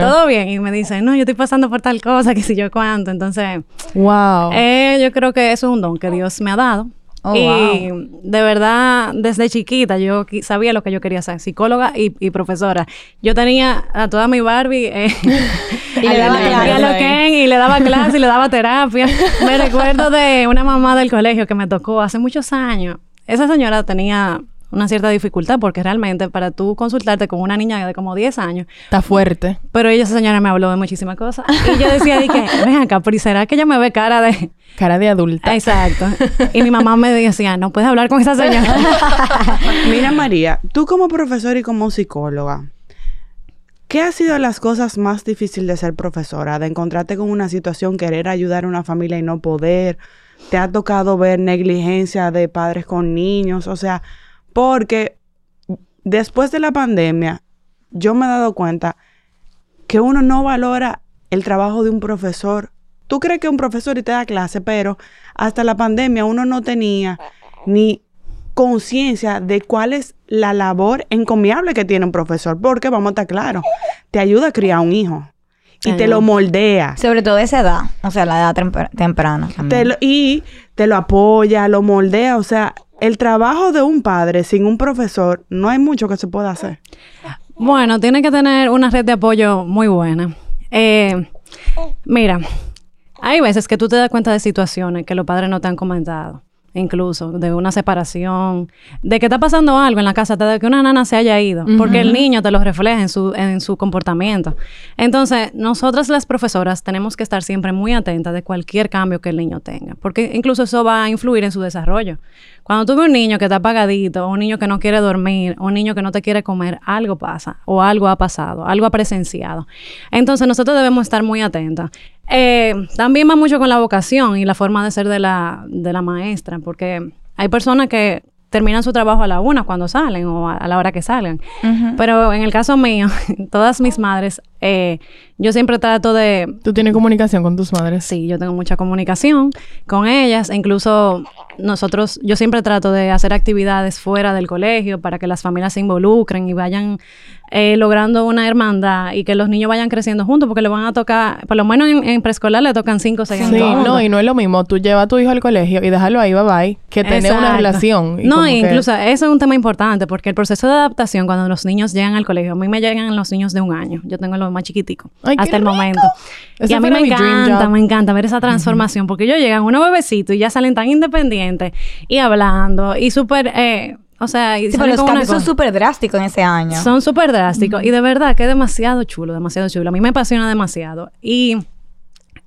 Speaker 4: Todo bien. Y me dice, no, yo estoy pasando por tal cosa, que si yo cuánto. Entonces,
Speaker 3: Wow.
Speaker 4: eh, yo creo que eso es un don que Dios me ha dado.
Speaker 1: Oh,
Speaker 4: y de verdad, desde chiquita yo sabía lo que yo quería ser, psicóloga y, y profesora. Yo tenía a toda mi Barbie eh,
Speaker 1: Y le daba.
Speaker 4: Ken, y le daba y le daba terapia. Me recuerdo de una mamá del colegio que me tocó hace muchos años. Esa señora tenía una cierta dificultad porque realmente para tú consultarte con una niña de como 10 años,
Speaker 3: Está fuerte.
Speaker 4: pero ella, esa señora me habló de muchísimas cosas. Y yo decía, di que, ven acá, pero ¿y será que ella me ve cara de,
Speaker 3: Cara de adulta.
Speaker 4: Exacto. Y mi mamá me decía, no puedes hablar con esa señora.
Speaker 2: Mira, María, tú como profesora y como psicóloga, ¿qué ha sido las cosas más difíciles de ser profesora? De encontrarte con una situación, querer ayudar a una familia y no poder. ¿Te ha tocado ver negligencia de padres con niños? O sea, porque después de la pandemia, yo me he dado cuenta que uno no valora el trabajo de un profesor. Tú crees que un profesor y te da clase, pero hasta la pandemia uno no tenía ni conciencia de cuál es la labor encomiable que tiene un profesor, porque vamos a estar claros, te ayuda a criar un hijo. y te lo moldea.
Speaker 1: Sobre todo esa edad, o sea, la edad tempra- temprana
Speaker 2: Te lo- y te lo apoya, lo moldea. O sea, el trabajo de un padre sin un profesor, no hay mucho que se pueda hacer.
Speaker 4: Bueno, tiene que tener una red de apoyo muy buena. Eh, mira, hay veces que tú te das cuenta de situaciones que los padres no te han comentado, incluso de una separación, de que está pasando algo en la casa, de que una nana se haya ido, porque el niño te lo refleja en su, en su comportamiento. Entonces, nosotras las profesoras tenemos que estar siempre muy atentas de cualquier cambio que el niño tenga, porque incluso eso va a influir en su desarrollo. Cuando tú ves un niño que está apagadito, un niño que no quiere dormir, un niño que no te quiere comer, algo pasa, o algo ha pasado, algo ha presenciado. Entonces nosotros debemos estar muy atentas. Eh, también va mucho con la vocación y la forma de ser de la, de la maestra, porque hay personas que terminan su trabajo a la una cuando salen o a, a la hora que salgan. Pero en el caso mío, todas mis madres, eh, yo siempre trato de,
Speaker 3: ¿Tú tienes comunicación con tus madres?
Speaker 4: Sí, yo tengo mucha comunicación con ellas. Incluso nosotros, yo siempre trato de hacer actividades fuera del colegio para que las familias se involucren y vayan eh, logrando una hermandad y que los niños vayan creciendo juntos porque le van a tocar, por lo menos en, en preescolar le tocan cinco o seis
Speaker 3: Sí,
Speaker 4: años.
Speaker 3: no, y no es lo mismo. Tú llevas a tu hijo al colegio y déjalo ahí, bye bye, que tener una relación. y
Speaker 4: No,
Speaker 3: que-
Speaker 4: incluso eso es un tema importante porque el proceso de adaptación cuando los niños llegan al colegio, a mí me llegan los niños de un año, yo tengo los más chiquiticos
Speaker 3: Ay,
Speaker 4: hasta el
Speaker 3: rico.
Speaker 4: momento.
Speaker 3: Ese
Speaker 4: y a mí me encanta, me encanta ver esa transformación porque ellos llegan unos bebecitos y ya salen tan independientes y hablando y súper, eh, o sea, y
Speaker 1: Sí, pero los cambios son súper drásticos en ese año.
Speaker 4: son súper drásticos y de verdad que es demasiado chulo, demasiado chulo. A mí me apasiona demasiado. Y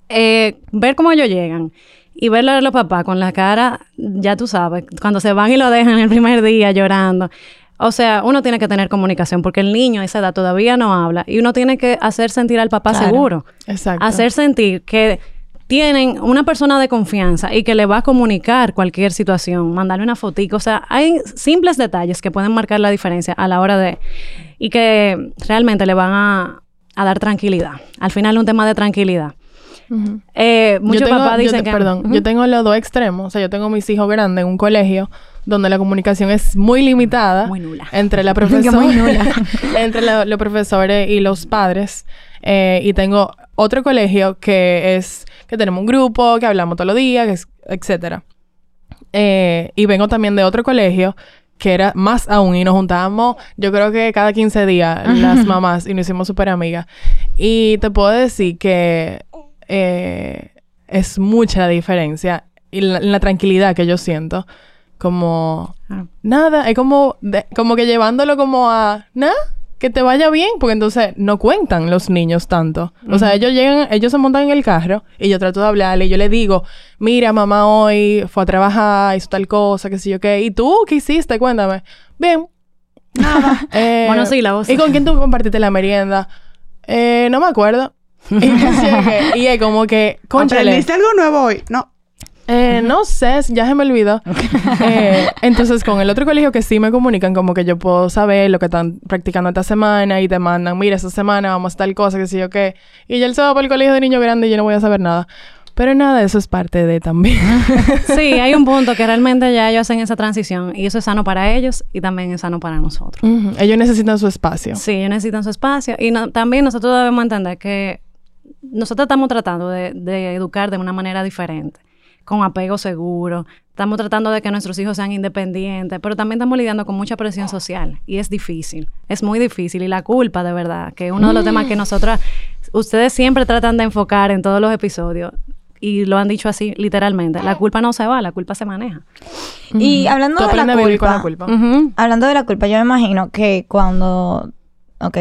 Speaker 4: eh, ver cómo ellos llegan y verlo a los papás con la cara, ya tú sabes, cuando se van y lo dejan el primer día llorando. O sea, uno tiene que tener comunicación porque el niño a esa edad todavía no habla y uno tiene que hacer sentir al papá
Speaker 1: Claro.
Speaker 4: seguro.
Speaker 3: Exacto.
Speaker 4: Hacer sentir que tienen una persona de confianza y que le va a comunicar cualquier situación, mandarle una fotico. O sea, hay simples detalles que pueden marcar la diferencia a la hora de... y que realmente le van a, a dar tranquilidad. Al final un tema de tranquilidad. Eh, muchos papás
Speaker 3: yo
Speaker 4: dicen
Speaker 3: te-
Speaker 4: que...
Speaker 3: Perdón, yo tengo los dos extremos. O sea, yo tengo mis hijos grandes en un colegio donde la comunicación es muy limitada.
Speaker 4: Muy nula.
Speaker 3: Entre la profesora... entre la- los profesores y los padres. Eh, y tengo otro colegio que es... Que tenemos un grupo, que hablamos todos los días, etcétera. Eh, y vengo también de otro colegio que era más aún y nos juntábamos yo creo que cada 15 días las mamás y nos hicimos súper amigas y te puedo decir que eh, es mucha la diferencia y la, la tranquilidad que yo siento como
Speaker 4: Ah.
Speaker 3: nada es como de- como que llevándolo como a nada que te vaya bien porque entonces no cuentan los niños tanto o sea ellos llegan ellos se montan en el carro y yo trato de hablarle y yo le digo mira mamá hoy fue a trabajar hizo tal cosa qué sé yo qué y tú qué hiciste cuéntame bien nada eh,
Speaker 4: Monosílabos.
Speaker 3: y con quién tú compartiste la merienda eh, no me acuerdo y, es como que cónchale
Speaker 2: ¿Aprendiste algo nuevo hoy? No.
Speaker 3: Eh, no sé, ya se me olvidó. Eh, entonces, con el otro colegio que sí me comunican, como que yo puedo saber lo que están practicando esta semana y te mandan, mira, esta semana vamos a tal cosa, que sé yo qué. Y ya él se va para el colegio de niño grande y yo no voy a saber nada. Pero nada, eso es parte de también.
Speaker 4: Sí, hay un punto que realmente ya ellos hacen esa transición y eso es sano para ellos y también es sano para nosotros.
Speaker 3: Ellos necesitan su espacio.
Speaker 4: Sí, ellos necesitan su espacio. Y no- también nosotros debemos entender que nosotros estamos tratando de, de educar de una manera diferente, con apego seguro. Estamos tratando de que nuestros hijos sean independientes, pero también estamos lidiando con mucha presión social y es difícil, es muy difícil. Y la culpa, de verdad, que es uno de los temas que nosotras, ustedes siempre tratan de enfocar en todos los episodios. Y lo han dicho así literalmente. La culpa no se va, la culpa se maneja.
Speaker 1: Y hablando de la
Speaker 3: aprendes a vivir con la
Speaker 1: culpa,
Speaker 3: culpa.
Speaker 1: Hablando de la culpa, yo me imagino que cuando, ok,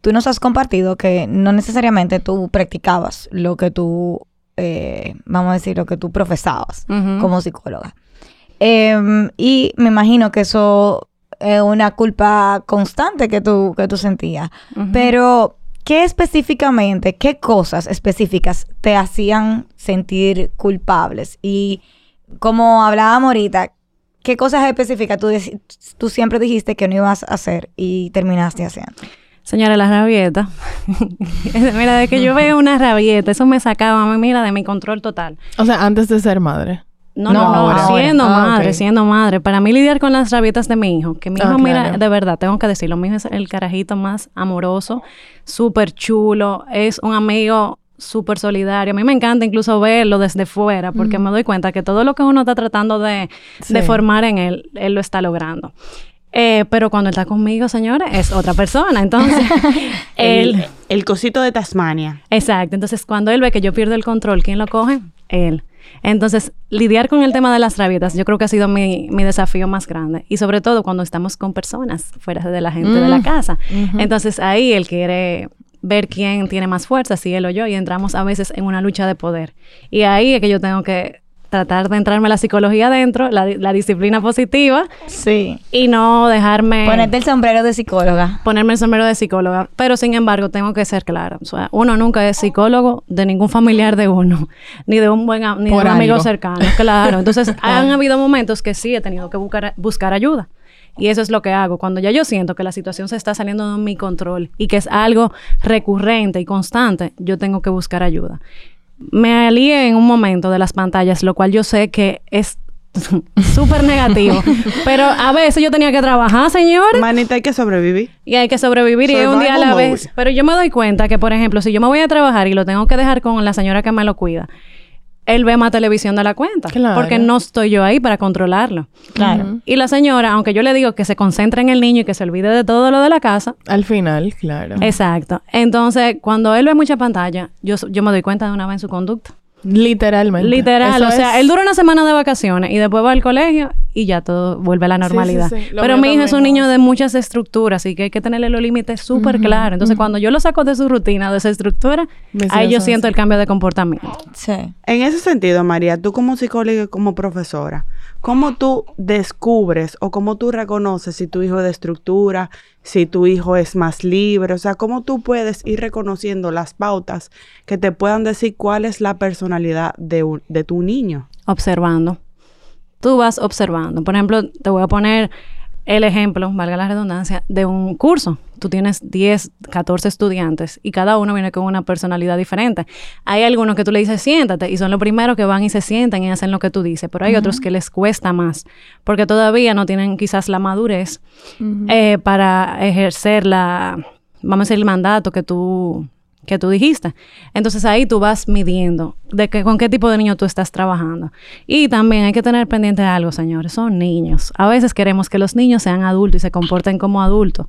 Speaker 1: tú nos has compartido que no necesariamente tú practicabas lo que tú, eh, vamos a decir, lo que tú profesabas como psicóloga. Em, y me imagino que eso es una culpa constante que tú, que tú sentías. Pero, ¿qué específicamente, qué cosas específicas te hacían sentir culpables? Y como hablábamos ahorita, ¿qué cosas específicas tú, tú siempre dijiste que no ibas a hacer y terminaste haciendo?
Speaker 4: Señora, la rabieta. mira, de que yo veo una rabieta, eso me sacaba, mira, de mi control total.
Speaker 3: O sea, antes de ser madre.
Speaker 4: No,
Speaker 1: No,
Speaker 4: no,
Speaker 1: ahora.
Speaker 4: siendo
Speaker 3: Ah,
Speaker 4: madre, siendo madre. Para mí lidiar con las rabietas de mi hijo, que mi
Speaker 3: Ah,
Speaker 4: hijo, mira,
Speaker 3: claro.
Speaker 4: de verdad, tengo que decirlo, mi hijo es el carajito más amoroso, súper chulo, es un amigo súper solidario. A mí me encanta incluso verlo desde fuera, porque me doy cuenta que todo lo que uno está tratando de, de formar en él, él lo está logrando. Eh, pero cuando él está conmigo, señores, es otra persona. Entonces, él...
Speaker 2: El, el cosito de Tasmania.
Speaker 4: Exacto. Entonces, cuando él ve que yo pierdo el control, ¿quién lo coge? Él. Entonces, lidiar con el tema de las rabietas, yo creo que ha sido mi, mi desafío más grande. Y sobre todo cuando estamos con personas fuera de la gente de la
Speaker 3: Mm.
Speaker 4: casa. Entonces, ahí él quiere ver quién tiene más fuerza, si él o yo, y entramos a veces en una lucha de poder. Y ahí es que yo tengo que tratar de entrarme la psicología adentro, la, la disciplina positiva,
Speaker 1: Sí.
Speaker 4: y no dejarme
Speaker 1: Ponerte el sombrero de psicóloga.
Speaker 4: ponerme el sombrero de psicóloga, pero sin embargo tengo que ser clara. O sea, uno nunca es psicólogo de ningún familiar de uno, ni de un buen ni de un amigo
Speaker 3: algo.
Speaker 4: cercano, claro. Entonces, han habido momentos que sí he tenido que buscar, buscar ayuda. Y eso es lo que hago. Cuando ya yo siento que la situación se está saliendo de mi control y que es algo recurrente y constante, yo tengo que buscar ayuda. Me alié en un momento de las pantallas, lo cual yo sé que es súper negativo. Pero a veces yo tenía que trabajar, señores.
Speaker 2: Manita, hay que sobrevivir.
Speaker 4: Y hay que sobrevivir y es un día a la
Speaker 2: Survival
Speaker 4: vez. Pero yo me doy cuenta que, por ejemplo, si yo me voy a trabajar y lo tengo que dejar con la señora que me lo cuida, él ve más televisión de la cuenta.
Speaker 3: Claro.
Speaker 4: Porque no estoy yo ahí para controlarlo.
Speaker 1: Claro.
Speaker 4: Y la señora, aunque yo le digo que se concentre en el niño y que se olvide de todo lo de la casa,
Speaker 3: Al final, claro.
Speaker 4: exacto. Entonces, cuando él ve mucha pantalla, yo, yo me doy cuenta de una vez en su conducta.
Speaker 3: Literalmente.
Speaker 4: Literal,
Speaker 3: Eso
Speaker 4: o sea,
Speaker 3: es-
Speaker 4: él dura una semana de vacaciones y después va al colegio y ya todo vuelve a la
Speaker 3: Sí, sí,
Speaker 4: normalidad.
Speaker 3: sí.
Speaker 4: Pero mi hijo es un niño de muchas estructuras y que hay que tenerle los límites súper claros. Entonces, cuando yo lo saco de su rutina, de esa estructura,
Speaker 3: Mis
Speaker 4: ahí yo siento
Speaker 3: así.
Speaker 4: el cambio de comportamiento.
Speaker 1: Sí.
Speaker 2: En ese sentido, María, tú como psicóloga y como profesora, ¿cómo tú descubres o cómo tú reconoces si tu hijo es de estructura, si tu hijo es más libre? O sea, ¿cómo tú puedes ir reconociendo las pautas que te puedan decir cuál es la personalidad de, un- de tu niño?
Speaker 4: Observando. Tú vas observando. Por ejemplo, te voy a poner el ejemplo, valga la redundancia, de un curso. Tú tienes 10, 14 estudiantes y cada uno viene con una personalidad diferente. Hay algunos que tú le dices siéntate y son los primeros que van y se sientan y hacen lo que tú dices, pero hay otros que les cuesta más porque todavía no tienen quizás la madurez eh, para ejercer la, vamos a decir, el mandato que tú, que tú dijiste. Entonces ahí tú vas midiendo de que, con qué tipo de niño tú estás trabajando. Y también hay que tener pendiente de algo, señores, son niños. A veces queremos que los niños sean adultos y se comporten como adultos.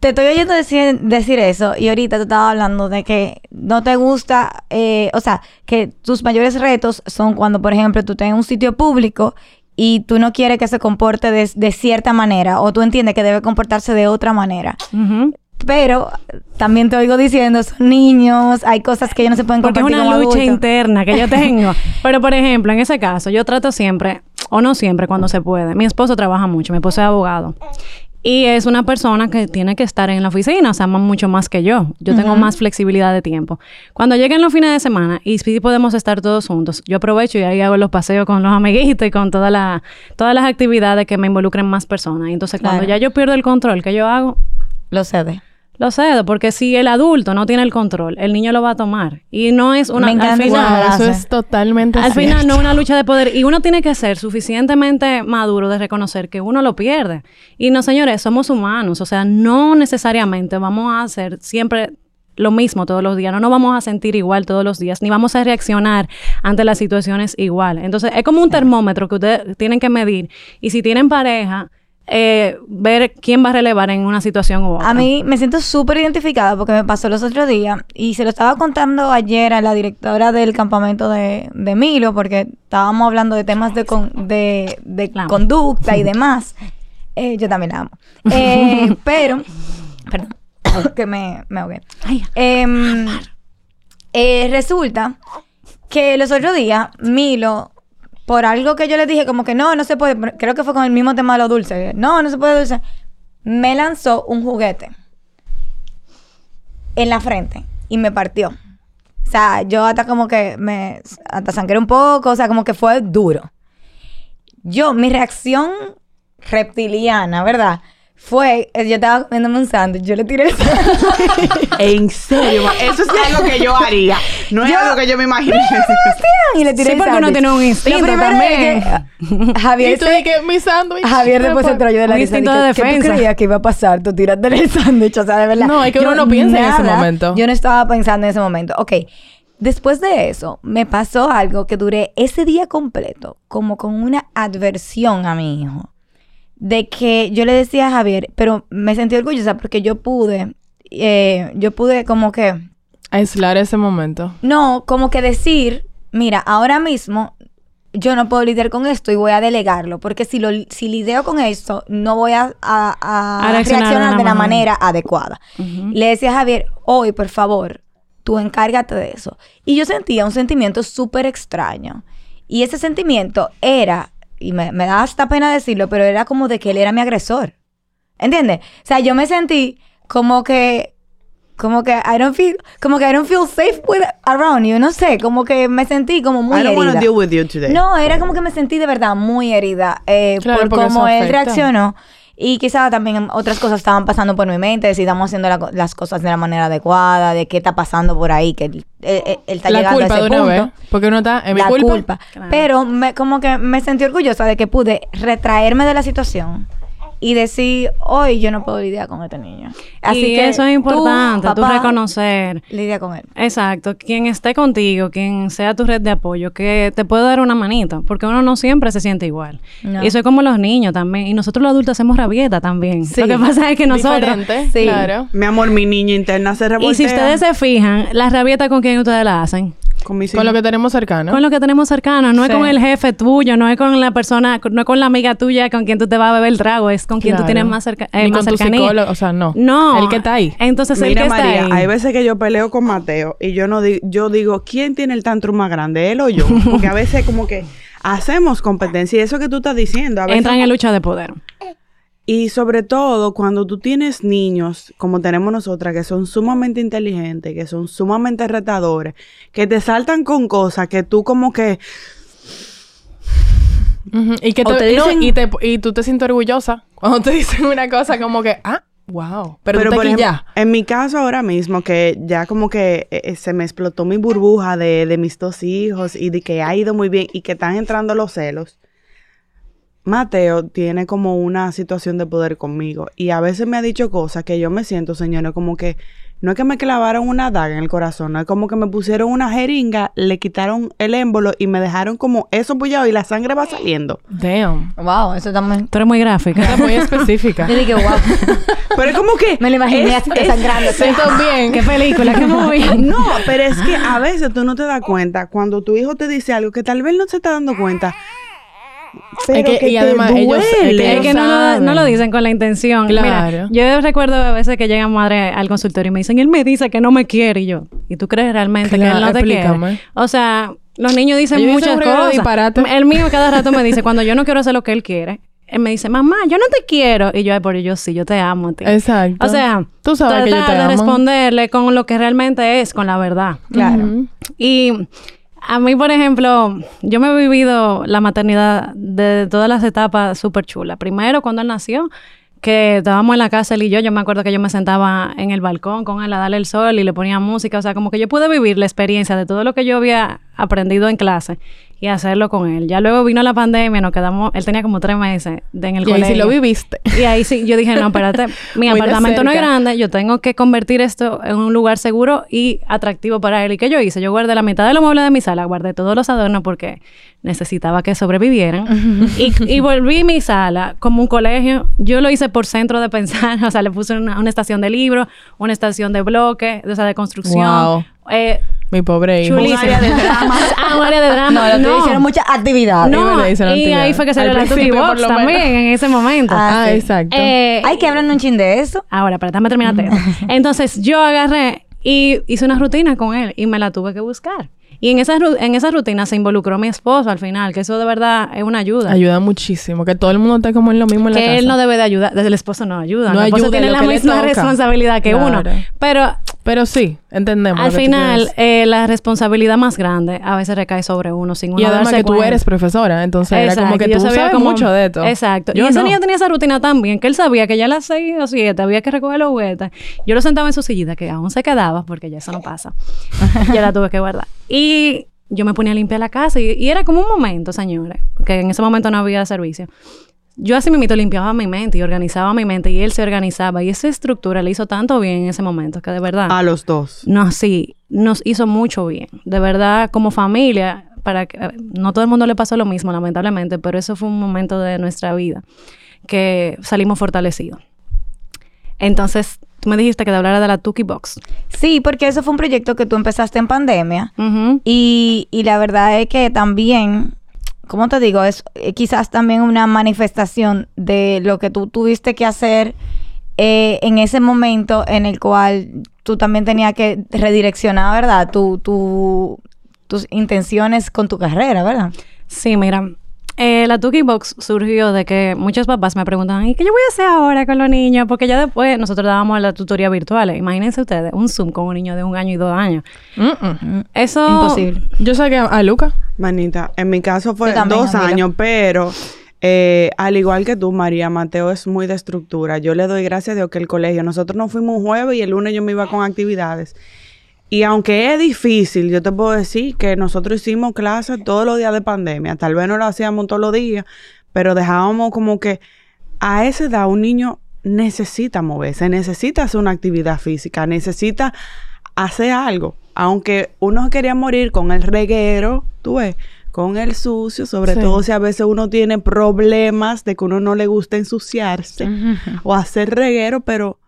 Speaker 1: Te estoy oyendo decir, decir eso y ahorita tú estabas hablando de que no te gusta, eh, o sea, que tus mayores retos son cuando, por ejemplo, tú estás en un sitio público y tú no quieres que se comporte de, de cierta manera o tú entiendes que debe comportarse de otra manera. Pero también te oigo diciendo, son niños, hay cosas que ellos no se pueden
Speaker 4: Porque es
Speaker 1: compartir
Speaker 4: una
Speaker 1: como
Speaker 4: lucha interna que yo tengo. Pero, por ejemplo, en ese caso, yo trato siempre, o no siempre, cuando se puede. Mi esposo trabaja mucho, mi esposo es abogado. Y es una persona que tiene que estar en la oficina, o sea, más- mucho más que yo. Yo tengo más flexibilidad de tiempo. Cuando lleguen los fines de semana y sí podemos estar todos juntos, yo aprovecho y ahí hago los paseos con los amiguitos y con toda la, todas las actividades que me involucren más personas. Y entonces, cuando
Speaker 1: Claro.
Speaker 4: ya yo pierdo el control que yo hago,
Speaker 1: Lo cede.
Speaker 4: Lo cedo, porque si el adulto no tiene el control, el niño lo va a tomar. Y no es una...
Speaker 1: Me encanta
Speaker 4: al final.
Speaker 3: Wow, eso es totalmente
Speaker 4: al
Speaker 3: cierto.
Speaker 4: final no es una lucha de poder y uno tiene que ser suficientemente maduro de reconocer que uno lo pierde. Y no, señores, somos humanos, o sea, no necesariamente vamos a hacer siempre lo mismo todos los días, no nos vamos a sentir igual todos los días, ni vamos a reaccionar ante las situaciones igual. Entonces, es como un termómetro que ustedes tienen que medir y si tienen pareja, eh, ver quién va a relevar en una situación u otra.
Speaker 1: A mí me siento súper identificada porque me pasó los otros días y se lo estaba contando ayer a la directora del campamento de, de Milo porque estábamos hablando de temas de, con- de, de conducta y demás. Eh, yo también la amo. Eh, pero, perdón, que me, me ahogué. Em, eh, resulta que los otros días, Milo, por algo que yo le dije, como que no, no se puede, creo que fue con el mismo tema de lo dulce, no, no se puede dulce, me lanzó un juguete en la frente y me partió. O sea, yo hasta como que me, hasta sangré un poco, o sea, como que fue duro. Yo, mi reacción reptiliana, ¿verdad? Fue, eh, yo estaba comiéndome un sándwich, yo le tiré el sándwich.
Speaker 2: En serio, eso es algo que yo haría. No es
Speaker 1: Yo-
Speaker 2: algo que yo me imaginé.
Speaker 1: y le tiré
Speaker 4: Sí,
Speaker 1: el
Speaker 4: porque uno
Speaker 1: sándwich.
Speaker 4: tiene un instinto también.
Speaker 1: es que, Javier,
Speaker 3: Y tú
Speaker 1: se-
Speaker 3: mi sándwich.
Speaker 1: Javier después se yo de la dije,
Speaker 4: de
Speaker 1: ¿Qué tú
Speaker 4: defensa.
Speaker 1: creías que iba a pasar? Tú tiraste el sándwich, o sea, de verdad.
Speaker 3: No, es que
Speaker 1: Yo
Speaker 3: uno no piensa en ese momento.
Speaker 1: Yo no estaba pensando en ese momento. Ok, después de eso, me pasó algo que duré ese día completo como con una adversión a mi hijo. De que yo le decía a Javier, pero me sentí orgullosa porque yo pude, eh, yo pude como que...
Speaker 3: Aislar ese momento.
Speaker 1: No, como que decir, mira, ahora mismo yo no puedo lidiar con esto y voy a delegarlo, porque si lo si lidio con esto, no voy a, a- a
Speaker 4: A reaccionar
Speaker 1: reaccionar,
Speaker 4: de
Speaker 1: la
Speaker 4: manera.
Speaker 1: manera adecuada. Le decía a Javier, hoy, por favor, tú encárgate de eso. Y yo sentía un sentimiento súper extraño. Y ese sentimiento era, y me, me da hasta pena decirlo, pero era como de que él era mi agresor. ¿Entiendes? O sea, yo me sentí como que como que I don't feel como que I don't feel safe with around you, no sé, como que me sentí como muy
Speaker 2: I don't
Speaker 1: herida.
Speaker 2: deal with you today.
Speaker 1: No, era como que me sentí de verdad muy herida eh,
Speaker 3: Claro,
Speaker 1: por cómo él reaccionó. Y quizá también otras cosas estaban pasando por mi mente, de si estamos haciendo la las cosas de la manera adecuada, de qué está pasando por ahí, que él, él- él- él está
Speaker 3: La
Speaker 1: llegando
Speaker 3: culpa
Speaker 1: a ese
Speaker 3: de una
Speaker 1: punto.
Speaker 3: vez. Porque uno está en mi
Speaker 1: la
Speaker 3: culpa.
Speaker 1: culpa.
Speaker 4: Claro.
Speaker 1: Pero me, como que me sentí orgullosa de que pude retraerme de la situación y decir, hoy yo no puedo lidiar con este niño. Así
Speaker 4: y
Speaker 1: que
Speaker 4: eso es importante, tú,
Speaker 1: papá,
Speaker 4: reconocer.
Speaker 1: Lidia con él.
Speaker 4: Exacto, quien esté contigo, quien sea tu red de apoyo, que te puede dar una manita, porque uno no siempre se siente igual.
Speaker 1: No.
Speaker 4: Y eso es como los niños también, y nosotros los adultos hacemos rabieta también.
Speaker 1: Sí.
Speaker 4: Lo que pasa es que nosotros...
Speaker 1: Sí.
Speaker 3: claro.
Speaker 2: Mi amor, mi niña interna se revoltea.
Speaker 4: Y si ustedes se fijan, las rabietas con quién ustedes la hacen.
Speaker 2: Con mis
Speaker 3: Con lo que tenemos cercano.
Speaker 4: Con lo que tenemos cercano, no
Speaker 3: Sí.
Speaker 4: es con el jefe tuyo, no es con la persona, no es con la amiga tuya con quien tú te vas a beber el trago, es con quien tú tienes más, cerca, eh,
Speaker 3: Ni
Speaker 4: más
Speaker 3: con tu psicólogo, o sea, no.
Speaker 4: No.
Speaker 3: El que está ahí.
Speaker 4: Entonces, el
Speaker 2: Mira,
Speaker 4: que está
Speaker 2: María,
Speaker 4: ahí.
Speaker 2: hay veces que yo peleo con Mateo y yo no di- yo digo, ¿quién tiene el tantrum más grande, él o yo? Porque a veces como que hacemos competencia y eso que tú estás diciendo, a veces
Speaker 4: Entran en lucha de poder.
Speaker 2: Y sobre todo cuando tú tienes niños, como tenemos nosotras, que son sumamente inteligentes, que son sumamente retadores, que te saltan con cosas que tú como que...
Speaker 3: Y que te,
Speaker 2: te
Speaker 3: no,
Speaker 2: dicen-
Speaker 3: y, te, y tú te sientes orgullosa cuando te dicen una cosa como que, ah, wow. Pero, tú te
Speaker 2: por ejemplo,
Speaker 3: ya.
Speaker 2: en mi caso ahora mismo, que ya como que eh, eh, se me explotó mi burbuja de, de mis dos hijos y de que ha ido muy bien y que están entrando los celos. Mateo tiene como una situación de poder conmigo y a veces me ha dicho cosas que yo me siento, señores, como que no es que me clavaron una daga en el corazón, no es como que me pusieron una jeringa, le quitaron el émbolo y me dejaron como eso pullado y la sangre va saliendo.
Speaker 3: Damn.
Speaker 1: Wow, eso también.
Speaker 4: Tú eres muy gráfica.
Speaker 3: Está muy específica.
Speaker 1: Yo dije, wow.
Speaker 2: Pero es como que...
Speaker 1: Me lo imaginé
Speaker 2: es-
Speaker 1: así
Speaker 2: es-
Speaker 1: sangrando.
Speaker 3: Siento bien.
Speaker 4: ¿Qué película? ¿Qué movie?
Speaker 2: No, pero es que a veces tú no te das cuenta cuando tu hijo te dice algo que tal vez no se está dando cuenta. Pero
Speaker 3: Es que-
Speaker 2: que,
Speaker 3: y
Speaker 2: te
Speaker 3: además ellos- es que
Speaker 2: duele.
Speaker 4: Es que no lo,
Speaker 3: saben.
Speaker 4: no lo dicen con la intención.
Speaker 3: Claro.
Speaker 4: Mira, yo recuerdo a veces que llegan madres al consultorio y me dicen, él me dice que no me quiere. Y yo, ¿y tú crees realmente que él no te
Speaker 3: explícame.
Speaker 4: quiere? O sea, los niños dicen
Speaker 3: Ellos
Speaker 4: muchas cosas. El mío cada rato me dice, cuando yo no quiero hacer lo que él quiere, él me dice, mamá, yo no te quiero. Y yo, ay, por yo sí, yo te amo a ti.
Speaker 3: Exacto.
Speaker 4: O sea,
Speaker 3: tú sabes que yo te
Speaker 4: tratar de
Speaker 3: amo.
Speaker 4: responderle con lo que realmente es, con la verdad.
Speaker 1: Claro.
Speaker 3: Ujú.
Speaker 4: Y a mí, por ejemplo, yo me he vivido la maternidad de todas las etapas súper chula. Primero, cuando él nació, que estábamos en la casa él y yo, yo me acuerdo que yo me sentaba en el balcón con él a darle el sol y le ponía música, o sea, como que yo pude vivir la experiencia de todo lo que yo había aprendido en clase y hacerlo con él. Ya luego vino la pandemia, nos quedamos, él tenía como tres meses de, en el
Speaker 3: Y
Speaker 4: colegio.
Speaker 3: sí lo viviste.
Speaker 4: Y ahí sí, yo dije, no, espérate, mi apartamento no es grande, yo tengo que convertir esto en un lugar seguro y atractivo para él. ¿Y qué yo hice? Yo guardé la mitad de los muebles de mi sala, guardé todos los adornos porque necesitaba que sobrevivieran. y, y volví mi sala como un colegio. Yo lo hice por centro de pensar, o sea, le puse una, una estación de libros, una estación de bloques, o sea, de construcción.
Speaker 3: Wow.
Speaker 4: Eh,
Speaker 3: Mi pobre hijo.
Speaker 4: chulísimo.
Speaker 2: área de drama.
Speaker 4: ah, un área de drama.
Speaker 1: No,
Speaker 4: no.
Speaker 1: hicieron muchas actividades.
Speaker 4: No,
Speaker 3: hicieron
Speaker 4: y ahí fue que salió
Speaker 3: Al
Speaker 4: la
Speaker 3: por
Speaker 4: Box también en ese momento.
Speaker 3: Ah,
Speaker 1: sí.
Speaker 3: exacto.
Speaker 4: Eh,
Speaker 1: Hay que hablar un chin de eso.
Speaker 4: Ahora, para déjame terminarte. Entonces, yo agarré y hice una rutina con él y me la tuve que buscar. Y en esa, en esa rutina se involucró mi esposo al final, que eso de verdad es una ayuda.
Speaker 3: Ayuda muchísimo. Que todo el mundo esté como en lo mismo en la
Speaker 4: que
Speaker 3: casa.
Speaker 4: él no debe de ayudar. Desde el esposo no ayuda.
Speaker 3: No
Speaker 4: el esposo
Speaker 3: ayuda,
Speaker 4: tiene
Speaker 3: lo
Speaker 4: la misma responsabilidad que
Speaker 3: Claro.
Speaker 4: uno. Pero
Speaker 3: Pero sí, entendemos.
Speaker 4: Al final, eh, la responsabilidad más grande a veces recae sobre uno sin uno
Speaker 3: y además
Speaker 4: darse
Speaker 3: que tú eres profesora, entonces era como que tú
Speaker 4: yo sabía
Speaker 3: sabes
Speaker 4: como-
Speaker 3: mucho de esto.
Speaker 4: Exacto.
Speaker 3: Yo
Speaker 4: y ese
Speaker 3: no.
Speaker 4: niño tenía esa rutina tan bien que él sabía que ya a las seis o siete había que recoger los juguetes. Yo lo sentaba en su sillita, que aún se quedaba, porque ya eso no pasa. ya la tuve que guardar. Y yo me ponía a limpiar la casa y, y era como un momento, señores, que en ese momento no había servicio. Yo así mismito limpiaba mi mente y organizaba mi mente y él se organizaba y esa estructura le hizo tanto bien en ese momento que de verdad...
Speaker 2: A los dos.
Speaker 4: No, sí, nos hizo mucho bien. De verdad, como familia, para que, eh, no todo el mundo le pasó lo mismo, lamentablemente, pero eso fue un momento de nuestra vida que salimos fortalecidos. Entonces, tú me dijiste que te hablara de la Tuki Box.
Speaker 1: Sí, porque eso fue un proyecto que tú empezaste en pandemia. Y, y la verdad es que también, ¿cómo te digo? Es eh, quizás también una manifestación de lo que tú tuviste que hacer eh, en ese momento en el cual tú también tenías que redireccionar, ¿verdad? Tu, tus intenciones con tu carrera, ¿verdad?
Speaker 4: Sí, mira, eh, la Tuki Box surgió de que muchos papás me preguntaban, ¿y qué yo voy a hacer ahora con los niños? Porque ya después nosotros dábamos la tutoría virtual. Imagínense ustedes, un Zoom con un niño de un año y dos años. Eso...
Speaker 1: Imposible.
Speaker 3: Yo sé que a Luca.
Speaker 2: Manita, en mi caso fue
Speaker 1: también,
Speaker 2: dos
Speaker 1: amiga.
Speaker 2: años, pero eh, al igual que tú, María, Mateo es muy de estructura. Yo le doy gracias a Dios que el colegio, nosotros nos fuimos un jueves y el lunes yo me iba con actividades. Y aunque es difícil, yo te puedo decir que nosotros hicimos clases todos los días de pandemia. Tal vez no lo hacíamos todos los días, pero dejábamos como que a esa edad un niño necesita moverse, necesita hacer una actividad física, necesita hacer algo. Aunque uno quería morir con el reguero, tú ves, con el sucio, sobre
Speaker 3: Sí.
Speaker 2: todo si a veces uno tiene problemas de que uno no le gusta ensuciarse o hacer reguero, pero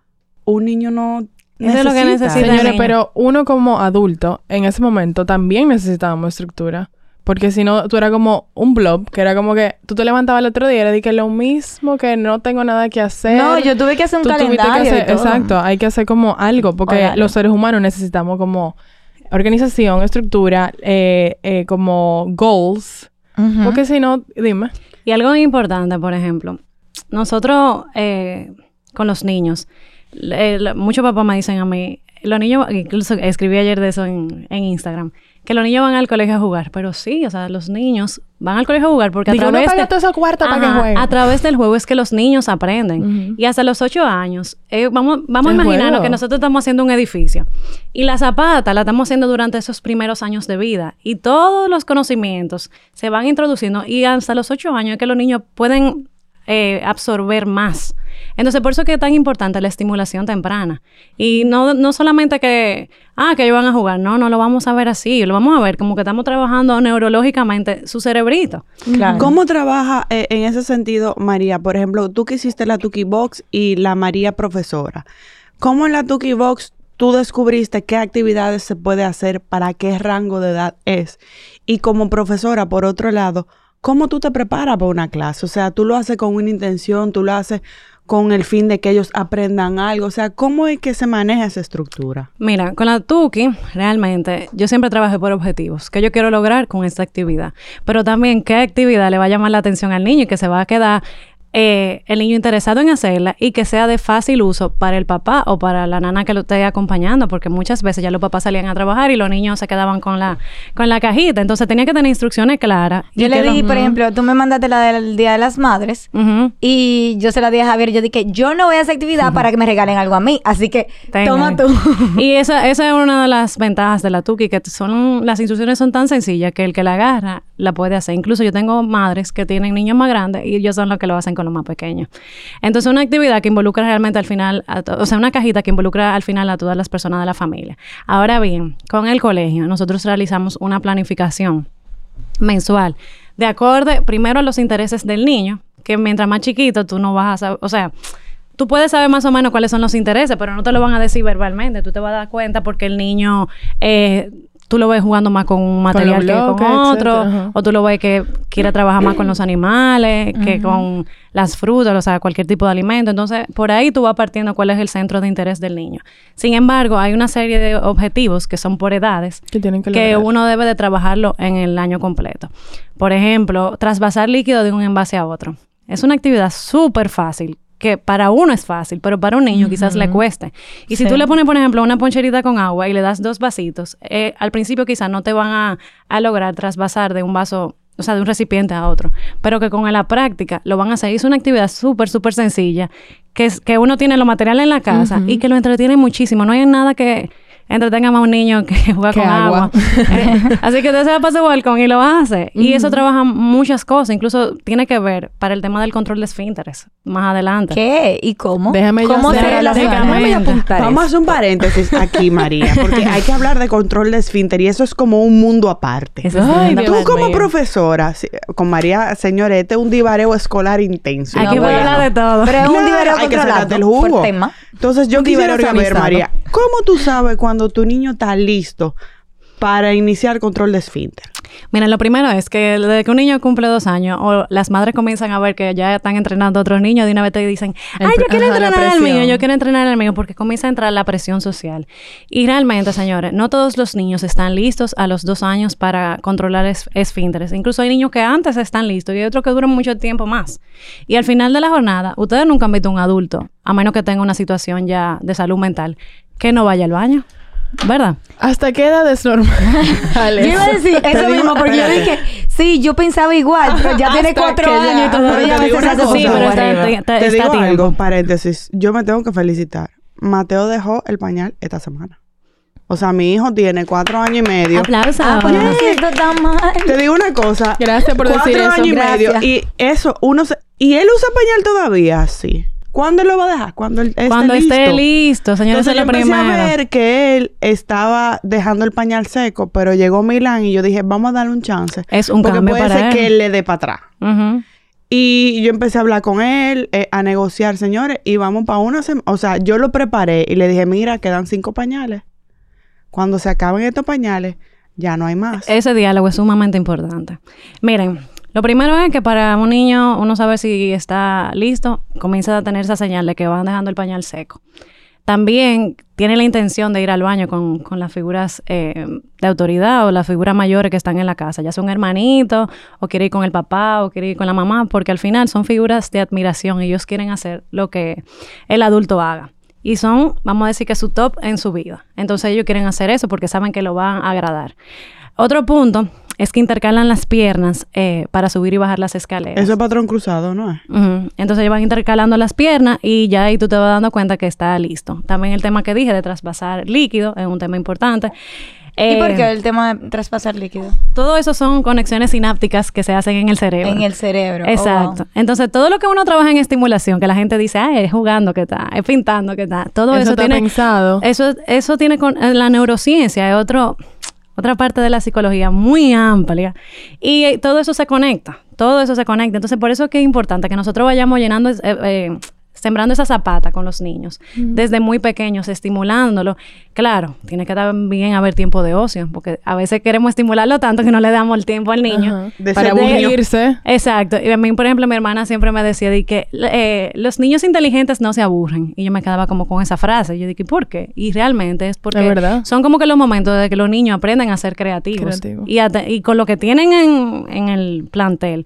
Speaker 2: un niño no
Speaker 4: Eso es lo que necesita.
Speaker 3: Señores, pero uno como adulto, en ese momento, también necesitábamos estructura. Porque si no, tú eras como un blob, que era como que tú te levantabas el otro día y era de que lo mismo, que no tengo nada que hacer.
Speaker 1: No, yo tuve que hacer un
Speaker 3: Tú que
Speaker 1: calendario y
Speaker 3: hacer-
Speaker 1: todo.
Speaker 3: Exacto, hay que hacer como algo, porque los seres humanos necesitamos como organización, estructura, eh, eh, como goals. Porque si no, dime.
Speaker 4: Y algo importante, por ejemplo, nosotros eh, con los niños, muchos papás me dicen a mí, los niños, incluso escribí ayer de eso en, en Instagram, que los niños van al colegio a jugar, pero sí, o sea, los niños van al colegio a jugar porque a
Speaker 3: Digo, no
Speaker 4: través
Speaker 3: paga
Speaker 4: de-
Speaker 3: para que jueguen.
Speaker 4: A través del juego es que los niños aprenden. Y hasta los ocho años, eh, vamos, vamos a imaginarnos que nosotros estamos haciendo un edificio. Y la zapata la estamos haciendo durante esos primeros años de vida. Y todos los conocimientos se van introduciendo. Y hasta los ocho años es que los niños pueden eh, absorber más. Entonces, por eso es que es tan importante la estimulación temprana. Y no, no solamente que, ah, que ellos van a jugar. No, no lo vamos a ver así. Lo vamos a ver como que estamos trabajando neurológicamente su cerebrito.
Speaker 1: Claro.
Speaker 2: ¿Cómo trabaja eh, en ese sentido, María? Por ejemplo, tú que hiciste la Tuki Box y la María profesora. ¿Cómo en la Tuki Box tú descubriste qué actividades se puede hacer para qué rango de edad es? Y como profesora, por otro lado, ¿cómo tú te preparas para una clase? O sea, tú lo haces con una intención, tú lo haces con el fin de que ellos aprendan algo. O sea, ¿cómo es que se maneja esa estructura?
Speaker 4: Mira, con la Tuki, realmente, yo siempre trabajé por objetivos. ¿Qué yo quiero lograr con esta actividad? Pero también, ¿qué actividad le va a llamar la atención al niño y que se va a quedar eh, el niño interesado en hacerla y que sea de fácil uso para el papá o para la nana que lo esté acompañando? Porque muchas veces ya los papás salían a trabajar y los niños se quedaban con la, con la cajita. Entonces, tenía que tener instrucciones claras.
Speaker 1: Yo le
Speaker 4: que los-
Speaker 1: di, por ejemplo, tú me mandaste la del Día de las Madres. Y yo se la dije a Javier, yo dije, yo no voy a hacer actividad para que me regalen algo a mí, así que
Speaker 4: Tenga.
Speaker 1: toma tú.
Speaker 4: Y esa, esa es una de las ventajas de la Tuki, que son las instrucciones son tan sencillas que el que la agarra la puede hacer. Incluso yo tengo madres que tienen niños más grandes y ellos son los que lo hacen con los más pequeños. Entonces, una actividad que involucra realmente al final, o sea, una cajita que involucra al final a todas las personas de la familia. Ahora bien, con el colegio, nosotros realizamos una planificación mensual de acorde primero a los intereses del niño, que mientras más chiquito tú no vas a saber, o sea, tú puedes saber más o menos cuáles son los intereses, pero no te lo van a decir verbalmente, tú te vas a dar cuenta porque el niño, eh, tú lo ves jugando más con un material que
Speaker 3: bloques,
Speaker 4: con otro,
Speaker 3: etcétera,
Speaker 4: o tú lo ves que quiere trabajar más con los animales, que con las frutas, o sea, cualquier tipo de alimento. Entonces, por ahí tú vas partiendo cuál es el centro de interés del niño. Sin embargo, hay una serie de objetivos que son por edades,
Speaker 3: Que tienen que
Speaker 4: que
Speaker 3: lograr.
Speaker 4: uno debe de trabajarlo en el año completo. Por ejemplo, trasvasar líquido de un envase a otro. Es una actividad súper fácil que para uno es fácil, pero para un niño quizás le cueste. Y si tú le pones, por ejemplo, una poncherita con agua y le das dos vasitos, eh, al principio quizás no te van a, a lograr trasvasar de un vaso, o sea, de un recipiente a otro, pero que con la práctica lo van a hacer. Es una actividad súper, súper sencilla, que, es, que uno tiene los materiales en la casa y que lo entretiene muchísimo. No hay nada que entretenga más a un niño que juega con agua.
Speaker 3: agua.
Speaker 4: Así que usted se va para su balcón y lo hace. Y eso trabaja muchas cosas, incluso tiene que ver para el tema del control de esfínteres más adelante.
Speaker 1: ¿Qué? ¿Y cómo?
Speaker 3: Déjame yo
Speaker 1: ¿Cómo
Speaker 3: hacer
Speaker 1: se
Speaker 3: la
Speaker 4: déjame
Speaker 1: yo apuntar
Speaker 2: Vamos a hacer un paréntesis aquí, María, porque hay que hablar de control de esfínter y eso es como un mundo aparte.
Speaker 4: Eso es
Speaker 3: Ay,
Speaker 2: Tú como
Speaker 3: mío.
Speaker 2: profesora, con María, señores, este es un divareo escolar intenso.
Speaker 4: Aquí voy a hablar de todo.
Speaker 1: Pero es un
Speaker 2: Claro,
Speaker 1: divario
Speaker 2: hay que
Speaker 1: controlado
Speaker 2: sacarte el jugo.
Speaker 1: por tema.
Speaker 2: Entonces, yo
Speaker 3: Un
Speaker 2: quisiera
Speaker 3: divario
Speaker 2: saber. María, ¿cómo tú sabes cuando tu niño está listo para iniciar control de esfínter?
Speaker 4: Mira, lo primero es que desde que un niño cumple dos años o las madres comienzan a ver que ya están entrenando a otros niños, de una vez te dicen, ay, yo quiero
Speaker 3: ajá,
Speaker 4: entrenar al mío, yo quiero entrenar al mío, porque comienza a entrar la presión social. Y realmente, señores, no todos los niños están listos a los dos años para controlar es- esfínteres. Incluso hay niños que antes están listos y hay otros que duran mucho tiempo más. Y al final de la jornada, ustedes nunca han visto un adulto, a menos que tenga una situación ya de salud mental, que no vaya al baño. ¿Verdad?
Speaker 3: ¿Hasta qué edad es normal?
Speaker 1: Yo iba a decir eso mismo porque yo dije, sí, yo pensaba igual, pero ya tiene cuatro años y todavía a
Speaker 2: Te digo
Speaker 1: veces
Speaker 2: una
Speaker 1: hace
Speaker 2: cosa.
Speaker 4: Sí, pero está,
Speaker 1: arriba.
Speaker 4: está-
Speaker 2: Te
Speaker 4: está
Speaker 2: digo
Speaker 4: tiempo.
Speaker 2: algo, paréntesis, yo me tengo que felicitar. Mateo dejó el pañal esta semana. O sea, mi hijo tiene cuatro años y medio.
Speaker 4: Aplausos.
Speaker 1: Ah, pues no siento tan mal.
Speaker 2: Te digo una cosa.
Speaker 3: Gracias por
Speaker 2: cuatro
Speaker 3: decir eso.
Speaker 2: años y medio.
Speaker 1: Gracias.
Speaker 2: Y eso, uno se... Y él usa pañal todavía, sí. ¿Cuándo él lo va a dejar? Cuando él esté
Speaker 4: Cuando
Speaker 2: listo.
Speaker 4: esté listo, señores,
Speaker 2: Entonces yo
Speaker 4: lo
Speaker 2: empecé
Speaker 4: primero.
Speaker 2: a ver que él estaba dejando el pañal seco, pero llegó Milán y yo dije, vamos a darle un chance.
Speaker 4: Es un
Speaker 2: Porque
Speaker 4: cambio
Speaker 2: puede
Speaker 4: para
Speaker 2: ser
Speaker 4: él.
Speaker 2: que él le dé para atrás. Y yo empecé a hablar con él, eh, a negociar, señores, y vamos para una semana. O sea, yo lo preparé y le dije, mira, quedan cinco pañales. Cuando se acaben estos pañales, ya no hay más.
Speaker 4: Ese diálogo es sumamente importante. Miren, lo primero es que para un niño uno sabe si está listo, comienza a tener esa señal de que van dejando el pañal seco. También tiene la intención de ir al baño con, con las figuras eh, de autoridad o las figuras mayores que están en la casa, ya sea un hermanito, o quiere ir con el papá, o quiere ir con la mamá, porque al final son figuras de admiración y ellos quieren hacer lo que el adulto haga. Y son, vamos a decir que su top en su vida. Entonces ellos quieren hacer eso porque saben que lo van a agradar. Otro punto es que intercalan las piernas eh, para subir y bajar las escaleras.
Speaker 2: Eso es patrón cruzado, ¿no es?
Speaker 4: Entonces ellos van intercalando las piernas y ya ahí tú te vas dando cuenta que está listo. También el tema que dije de traspasar líquido es un tema importante.
Speaker 1: ¿Y
Speaker 4: Eh,
Speaker 1: por qué el tema de traspasar líquido?
Speaker 4: Todo eso son conexiones sinápticas que se hacen en el cerebro.
Speaker 1: En el cerebro. Oh,
Speaker 4: Exacto.
Speaker 1: wow.
Speaker 4: Entonces, todo lo que uno trabaja en estimulación, que la gente dice, ah, es jugando que está, es pintando que está, todo
Speaker 3: Eso
Speaker 4: eso,
Speaker 3: está
Speaker 4: tiene
Speaker 3: pensado.
Speaker 4: Eso, eso tiene con eh, la neurociencia, es otro, otra parte de la psicología muy amplia. Y eh, todo eso se conecta, todo eso se conecta. Entonces, por eso es que es importante que nosotros vayamos llenando, eh, eh, sembrando esa zapata con los niños, desde muy pequeños, estimulándolo. Claro, tiene que también haber tiempo de ocio, porque a veces queremos estimularlo tanto que no le damos el tiempo al niño.
Speaker 3: Para aburrirse.
Speaker 4: Exacto. Y a mí, por ejemplo, mi hermana siempre me decía de que eh, los niños inteligentes no se aburren. Y yo me quedaba como con esa frase. Y yo dije, ¿por qué? Y realmente es porque
Speaker 3: Es verdad.
Speaker 4: son como que los momentos de que los niños aprenden a ser creativos.
Speaker 3: Creativo.
Speaker 4: Y, y con lo que tienen en, en el plantel,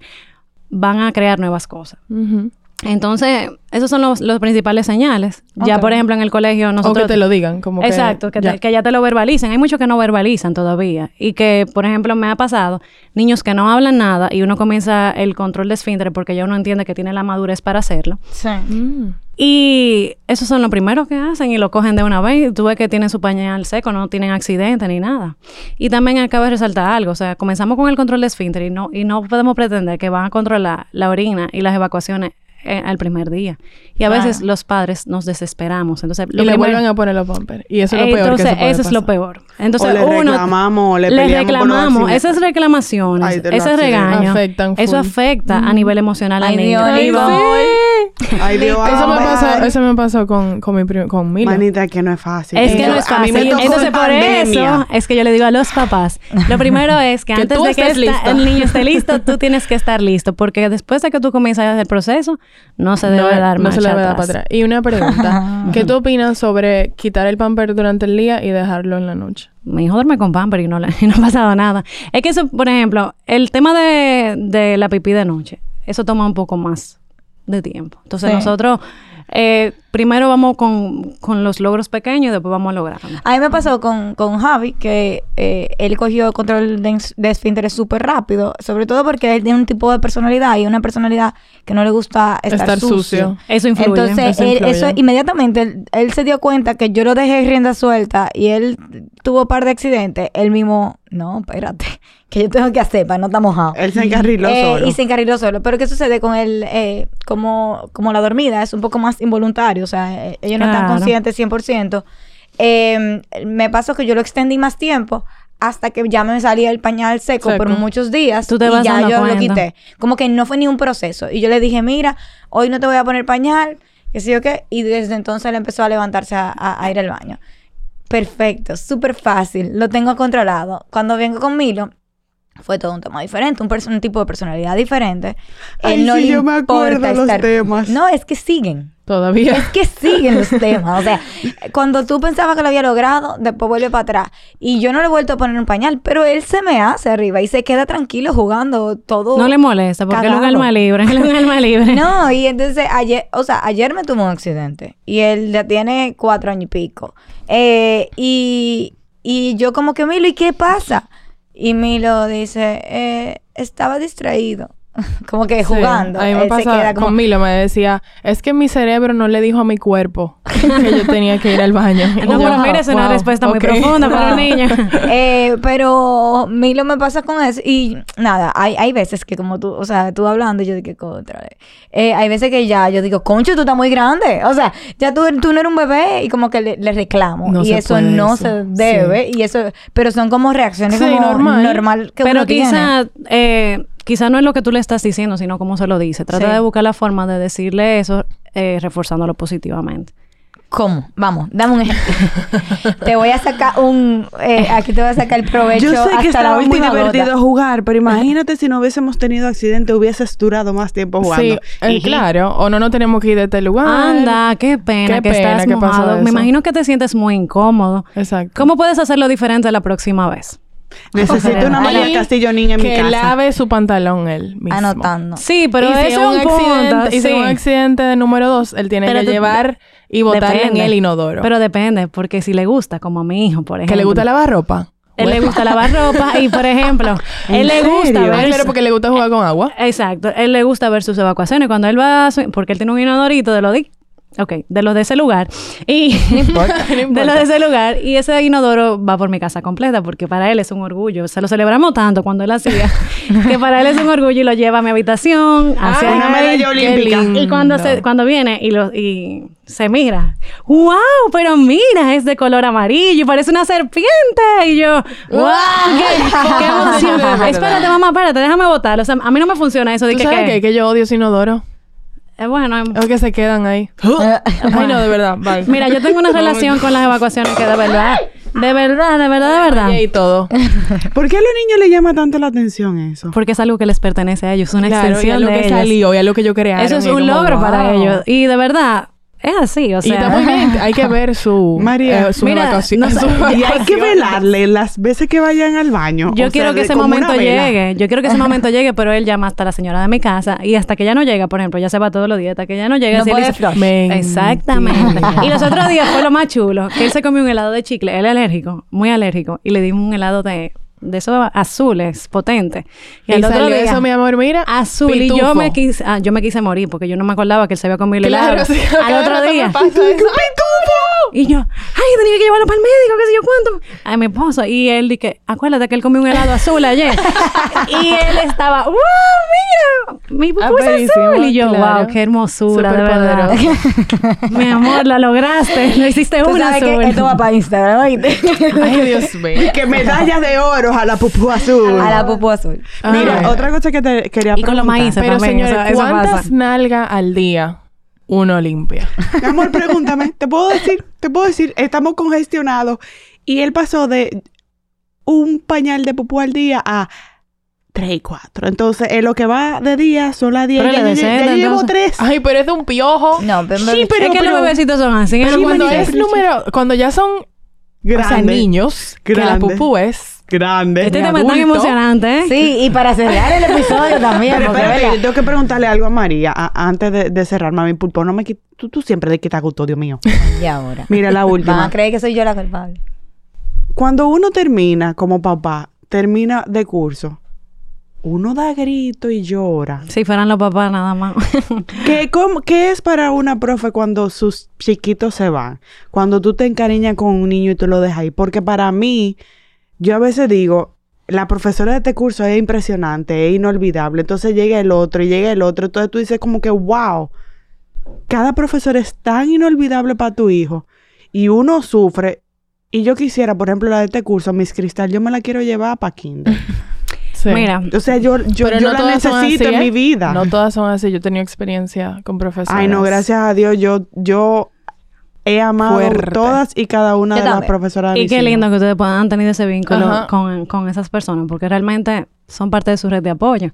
Speaker 4: van a crear nuevas cosas.
Speaker 3: Ujú.
Speaker 4: Entonces, esos son los, los principales señales. Ya, por ejemplo, en el colegio
Speaker 3: O
Speaker 4: nosotros...
Speaker 3: que te lo digan, como que...
Speaker 4: Exacto, que,
Speaker 3: ya.
Speaker 4: te- que ya te lo verbalicen. Hay muchos que no verbalizan todavía. Y que, por ejemplo, me ha pasado niños que no hablan nada y uno comienza el control de esfínter porque ya uno entiende que tiene la madurez para hacerlo.
Speaker 1: Sí.
Speaker 3: Mm.
Speaker 4: Y esos son los primeros que hacen y lo cogen de una vez. Y tú ves que tienen su pañal seco, no tienen accidente ni nada. Y también acaba de resaltar algo. O sea, comenzamos con el control de esfínter y no, y no podemos pretender que van a controlar la orina y las evacuaciones eh, al primer día. Y a
Speaker 1: Claro.
Speaker 4: veces los padres nos desesperamos. Entonces,
Speaker 3: Y le vuelven a poner los bumpers. Y eso es lo peor que
Speaker 4: entonces,
Speaker 3: se puede
Speaker 4: eso es lo
Speaker 3: pasar.
Speaker 4: peor. Entonces,
Speaker 2: o le
Speaker 4: uno
Speaker 2: reclamamos, le
Speaker 4: le
Speaker 2: por
Speaker 4: reclamamos,
Speaker 2: accidentes.
Speaker 4: esas reclamaciones,
Speaker 2: Ay,
Speaker 4: ese regaño,
Speaker 3: Afectan
Speaker 4: eso afecta a nivel emocional
Speaker 1: Ay,
Speaker 4: al niño.
Speaker 1: Dios, Dios.
Speaker 4: va-
Speaker 2: Ay, Dios,
Speaker 3: Eso me pasó, eso me pasó con, con mi prim- con Milo.
Speaker 2: Manita, que no es fácil.
Speaker 4: Es que no es
Speaker 2: a mí
Speaker 4: fácil.
Speaker 2: me tocó
Speaker 4: Entonces,
Speaker 2: en
Speaker 4: por eso es que yo le digo a los papás, lo primero es que
Speaker 3: Que
Speaker 4: antes de que esta- el niño esté listo, tú tienes que estar listo, porque después de que tú comienzas el proceso, no se debe
Speaker 3: no,
Speaker 4: dar
Speaker 3: no se le debe dar para atrás. Y una pregunta. ¿Qué tú opinas sobre quitar el pamper durante el día y dejarlo en la noche?
Speaker 4: Mi hijo duerme con pamper y no, le, y no ha pasado nada. Es que eso, por ejemplo, el tema de, de la pipí de noche, eso toma un poco más de tiempo. Entonces
Speaker 1: Sí.
Speaker 4: nosotros eh, primero vamos con, con los logros pequeños y después vamos a lograrlo.
Speaker 1: A mí me pasó con, con Javi que eh, él cogió control de, de esfínteres súper rápido, sobre todo porque él tiene un tipo de personalidad y una personalidad que no le gusta estar,
Speaker 3: Estar
Speaker 1: sucio.
Speaker 3: sucio.
Speaker 4: Eso influye.
Speaker 1: Entonces,
Speaker 3: Eso
Speaker 1: él-
Speaker 3: influye.
Speaker 1: eso inmediatamente él, él se dio cuenta que yo lo dejé rienda suelta y él tuvo un par de accidentes. Él mismo, no, espérate, que yo tengo que hacer para no estar mojado.
Speaker 2: Él se encarriló
Speaker 1: Eh,
Speaker 2: solo.
Speaker 1: Y se encarriló solo. Pero ¿qué sucede con él? Eh, como, como la dormida es un poco más involuntario, o sea, eh, ellos no están conscientes 100%. Eh, me pasó que yo lo extendí más tiempo hasta que ya me salía el pañal seco, por muchos días
Speaker 4: Tú te
Speaker 1: y ya yo lo quité. Como que no fue ni un proceso. Y yo le dije, mira, hoy no te voy a poner pañal, que sé yo qué. Y desde entonces él empezó a levantarse a, a- a ir al baño. Perfecto, súper fácil, lo tengo controlado. Cuando vengo con Milo, fue todo un tema diferente, un, tipo de personalidad diferente.
Speaker 2: Ay,
Speaker 1: Él no
Speaker 2: sí,
Speaker 1: le
Speaker 2: yo me acuerdo los
Speaker 1: estar-
Speaker 2: temas.
Speaker 1: No, es que siguen.
Speaker 3: Todavía.
Speaker 1: Es que siguen los temas. O sea, cuando tú pensabas que lo había logrado, después vuelve para atrás. Y yo no le he vuelto a poner un pañal, pero él se me hace arriba y se queda tranquilo jugando todo.
Speaker 4: No le molesta porque él es un alma libre. Él es un alma libre.
Speaker 1: No, y entonces ayer, o sea, ayer me tuvo un accidente y él ya tiene cuatro años y pico. Eh, y, y yo como que, Milo, ¿y qué pasa? Y Milo dice, eh, estaba distraído. como que
Speaker 3: Sí.
Speaker 1: jugando.
Speaker 3: A mí me pasa
Speaker 1: como,
Speaker 3: con Milo, me decía, es que mi cerebro no le dijo a mi cuerpo que yo tenía que ir al baño.
Speaker 4: No, pero mira, es una respuesta muy profunda para un niño.
Speaker 1: Eh, pero Milo me pasa con eso. Y nada, hay, hay veces que como tú, o sea, tú hablando, yo digo, contra. Eh, hay veces que ya yo digo, concho, tú estás muy grande. O sea, ya tú, tú no eres un bebé y como que le, le reclamo.
Speaker 3: No
Speaker 1: y eso no
Speaker 3: eso.
Speaker 1: se debe. Y eso, pero son como reacciones
Speaker 3: Sí,
Speaker 1: como
Speaker 3: normal.
Speaker 1: normal, que
Speaker 4: Pero
Speaker 1: uno tiene.
Speaker 4: quizá, eh, quizá no es lo que tú le estás diciendo, sino cómo se lo dice. Trata
Speaker 1: Sí.
Speaker 4: de buscar la forma de decirle eso, eh, reforzándolo positivamente.
Speaker 1: ¿Cómo? Vamos, dame un ejemplo. te voy a sacar un... eh, aquí te voy a sacar el provecho
Speaker 2: Yo sé que
Speaker 1: hasta la
Speaker 2: estaba muy divertido
Speaker 1: gota.
Speaker 2: jugar, pero imagínate si no hubiésemos tenido accidente, hubieses durado más tiempo jugando.
Speaker 3: Sí, eh, claro. O no, no tenemos que ir de este lugar.
Speaker 4: Anda, qué pena
Speaker 3: Qué
Speaker 4: que
Speaker 3: pena
Speaker 4: estás mojado. Me imagino que te sientes muy incómodo.
Speaker 3: Exacto.
Speaker 4: ¿Cómo puedes hacerlo diferente la próxima vez?
Speaker 2: Necesito una María Castillo niña en mi
Speaker 3: que
Speaker 2: casa.
Speaker 3: lave su pantalón él mismo.
Speaker 1: Anotando.
Speaker 4: Sí, pero
Speaker 3: y si
Speaker 4: eso es un
Speaker 3: accidente,
Speaker 4: punto.
Speaker 3: Y si
Speaker 4: sí.
Speaker 3: es un accidente de número dos, él tiene
Speaker 4: Pero
Speaker 3: que
Speaker 4: tú-
Speaker 3: llevar y botarle en
Speaker 4: Depende.
Speaker 3: el inodoro.
Speaker 4: Pero depende, porque si le gusta, como a mi hijo, por ejemplo.
Speaker 3: que le gusta lavar ropa.
Speaker 4: Él le gusta lavar ropa y, por ejemplo,
Speaker 2: ¿En
Speaker 4: él le gusta ver...
Speaker 3: Ah, claro, porque le gusta jugar con agua.
Speaker 4: Exacto. Él le gusta ver sus evacuaciones. Cuando él va a su- Porque él tiene un inodorito de los de... Ok, de los de ese lugar. Y...
Speaker 3: No importa, no
Speaker 4: de los de ese lugar. Y ese inodoro va por mi casa completa porque para él es un orgullo. Se lo celebramos tanto cuando él hacía que para él es un orgullo y lo lleva a mi habitación. hacia
Speaker 3: Ay,
Speaker 2: una medalla olímpica.
Speaker 4: y cuando, se, cuando viene y, lo, y se mira, ¡wow! Pero mira, es de color amarillo y parece una serpiente. Y yo, ¡wow! ¡Qué, emoción! Espérate, mamá, espérate, déjame votar. O sea, a mí no me funciona eso de
Speaker 3: ¿Tú
Speaker 4: que,
Speaker 3: sabes
Speaker 4: que-
Speaker 3: qué? Que yo odio ese inodoro.
Speaker 4: Eh, bueno, em,
Speaker 3: Es que se quedan ahí. Ay, no, de verdad. Bye.
Speaker 4: mira, yo tengo una relación con las evacuaciones que de verdad, de verdad, de verdad, de verdad.
Speaker 3: Y todo.
Speaker 2: ¿Por qué a los niños les llama tanto la atención eso?
Speaker 4: Porque es algo que les pertenece a ellos, es una
Speaker 3: Claro, y
Speaker 4: extensión
Speaker 3: es lo
Speaker 4: de
Speaker 3: que
Speaker 4: ellos.
Speaker 3: salió, y es lo que yo crearon.
Speaker 4: Eso es
Speaker 3: y
Speaker 4: un logro para ellos. Y de verdad, es así, o
Speaker 3: Y
Speaker 4: sea.
Speaker 3: está muy bien. Hay que ver su...
Speaker 2: María,
Speaker 3: eh, su
Speaker 4: mira,
Speaker 3: evacuación-
Speaker 4: no sé,
Speaker 3: su
Speaker 2: Y hay que velarle las veces que vayan al baño.
Speaker 4: Yo
Speaker 2: O
Speaker 4: quiero
Speaker 2: sea,
Speaker 4: que ese momento llegue. Yo quiero que ese momento llegue, pero él llama hasta la señora de mi casa y hasta que ya no llega, por ejemplo, ya se va todos los días, hasta que ya no llega.
Speaker 1: No
Speaker 4: si él
Speaker 1: puede
Speaker 4: dice-. Exactamente. y los otros días fue lo más chulo, que él se comió un helado de chicle, él es alérgico, muy alérgico, y le dimos un helado de, de esos azules, potente.
Speaker 3: Y
Speaker 4: el otro día,
Speaker 3: eso, mi amor, mira.
Speaker 4: azul, y yo
Speaker 3: pitufo.
Speaker 4: me quise, ah, yo me quise morir porque yo no me acordaba que él se había comido el
Speaker 3: Claro,
Speaker 4: helado.
Speaker 3: sí.
Speaker 4: Al otro día.
Speaker 3: eso.
Speaker 4: Y yo, ay, tenía que llevarlo para el médico, qué sé yo cuánto. A mi esposo. Y él dije, acuérdate que él comió un helado azul ayer. y él estaba, wow, mira, mi pupú es
Speaker 3: Aperísimo,
Speaker 4: azul. Y yo,
Speaker 3: claro.
Speaker 4: wow, qué hermosura, de
Speaker 3: Súper
Speaker 4: verdad. mi amor, la lograste. Lo hiciste
Speaker 1: Tú
Speaker 4: una
Speaker 1: sabes
Speaker 4: azul.
Speaker 1: que esto va para Instagram.
Speaker 3: Ay, Dios mío.
Speaker 2: Que medalla de oro a la pupú azul.
Speaker 1: a la pupu azul.
Speaker 2: Mira,
Speaker 3: Ay.
Speaker 2: otra cosa que te quería
Speaker 4: Y con los
Speaker 2: preguntar.
Speaker 4: maíces.
Speaker 3: Pero
Speaker 4: también,
Speaker 3: señores, ¿cuántas nalgas al día uno limpia?
Speaker 2: Mi amor, pregúntame. ¿Te puedo decir? ¿Te puedo decir? Estamos congestionados. Y él pasó de un pañal de pupú al día a tres y cuatro. Entonces, en lo que va de día son las diez.
Speaker 4: Pero
Speaker 2: Ya,
Speaker 4: le
Speaker 2: ya- ya
Speaker 4: decente,
Speaker 2: llevo
Speaker 4: entonces.
Speaker 2: tres.
Speaker 3: Ay, pero es de un piojo.
Speaker 1: No, pero,
Speaker 2: Sí, pero-
Speaker 4: es que los bebecitos son así.
Speaker 3: Pero cuando es número, cuando ya son, o sea,
Speaker 2: Grande.
Speaker 3: niños, que la pupú es
Speaker 2: grande.
Speaker 4: Este tema es tan emocionante, ¿eh?
Speaker 1: Sí, y para cerrar el episodio también.
Speaker 2: Pero
Speaker 1: porque,
Speaker 2: espérate, tengo que preguntarle algo a María a- antes de, de cerrar, mami pulpo. No me tú, tú siempre de quitar gusto, Dios mío.
Speaker 1: Y ahora.
Speaker 2: Mira la
Speaker 1: Van
Speaker 2: última.
Speaker 1: a creer que soy yo la culpable.
Speaker 2: Cuando uno termina como papá, termina de curso, uno da grito y llora.
Speaker 4: Si fueran los papás nada más.
Speaker 2: ¿Qué, cómo- qué es para una profe cuando sus chiquitos se van? Cuando tú te encariñas con un niño y tú lo dejas ahí. Porque para mí, yo a veces digo, la profesora de este curso es impresionante, es inolvidable. Entonces llega el otro y llega el otro. Entonces tú dices como que, wow, cada profesor es tan inolvidable para tu hijo. Y uno sufre. Y yo quisiera, por ejemplo, la de este curso, Miss Cristal, yo me la quiero llevar para Kinder.
Speaker 3: Sí.
Speaker 4: Mira,
Speaker 2: O sea, yo, yo, yo
Speaker 3: no
Speaker 2: la
Speaker 3: todas son
Speaker 2: necesito
Speaker 3: así,
Speaker 2: en
Speaker 3: ¿eh?
Speaker 2: mi vida.
Speaker 3: No todas son así. Yo he tenido experiencia con profesores.
Speaker 2: Ay, no, gracias a Dios, yo, yo he amado
Speaker 3: Fuerte.
Speaker 2: todas y cada una de las profesoras de
Speaker 4: y qué lindo que ustedes puedan tener ese vínculo con, con esas personas, porque realmente son parte de su red de apoyo.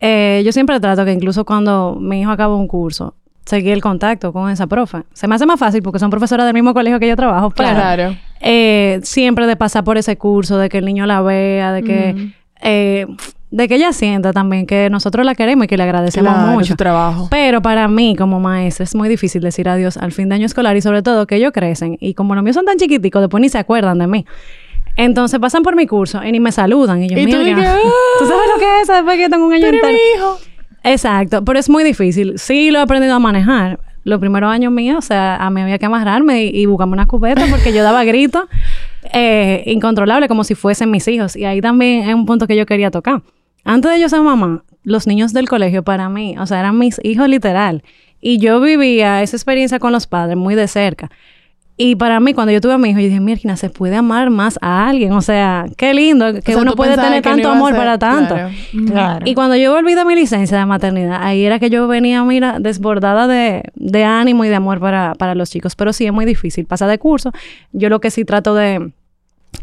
Speaker 4: Eh, yo siempre trato que incluso cuando mi hijo acaba un curso, seguir el contacto con esa profe. Se me hace más fácil porque son profesoras del mismo colegio que yo trabajo, pero
Speaker 3: Claro.
Speaker 4: eh, siempre de pasar por ese curso, de que el niño la vea, de que, eh, de que ella sienta también que nosotros la queremos y que le agradecemos
Speaker 3: Claro,
Speaker 4: mucho.
Speaker 3: su trabajo.
Speaker 4: Pero para mí, como maestra, es muy difícil decir adiós al fin de año escolar y sobre todo que ellos crecen y como los míos son tan chiquiticos, después ni se acuerdan de mí. Entonces pasan por mi curso y ni me saludan. Y yo,
Speaker 3: Y tú
Speaker 4: mira,
Speaker 3: dices, "Ah,
Speaker 4: ¿tú sabes lo que es después que tengo un año entero?
Speaker 3: hijo.
Speaker 4: Exacto, pero es muy difícil. Sí lo he aprendido a manejar. Los primeros años míos, o sea, a mí había que amarrarme y, y buscarme una cubeta porque yo daba gritos eh, incontrolables como si fuesen mis hijos. Y ahí también es un punto que yo quería tocar. Antes de yo ser mamá, los niños del colegio para mí, o sea, eran mis hijos literal. Y yo vivía esa experiencia con los padres muy de cerca. Y para mí, cuando yo tuve a mi hijo, yo dije, Mirna, se puede amar más a alguien. O sea, qué lindo que
Speaker 3: O sea,
Speaker 4: uno puede tener tanto amor
Speaker 3: ser-
Speaker 4: para tanto.
Speaker 3: Claro.
Speaker 1: Claro.
Speaker 4: Y cuando yo volví de mi licencia de maternidad, ahí era que yo venía, mira, desbordada de, de ánimo y de amor para, para los chicos. Pero sí es muy difícil pasar de curso. Yo lo que sí trato de,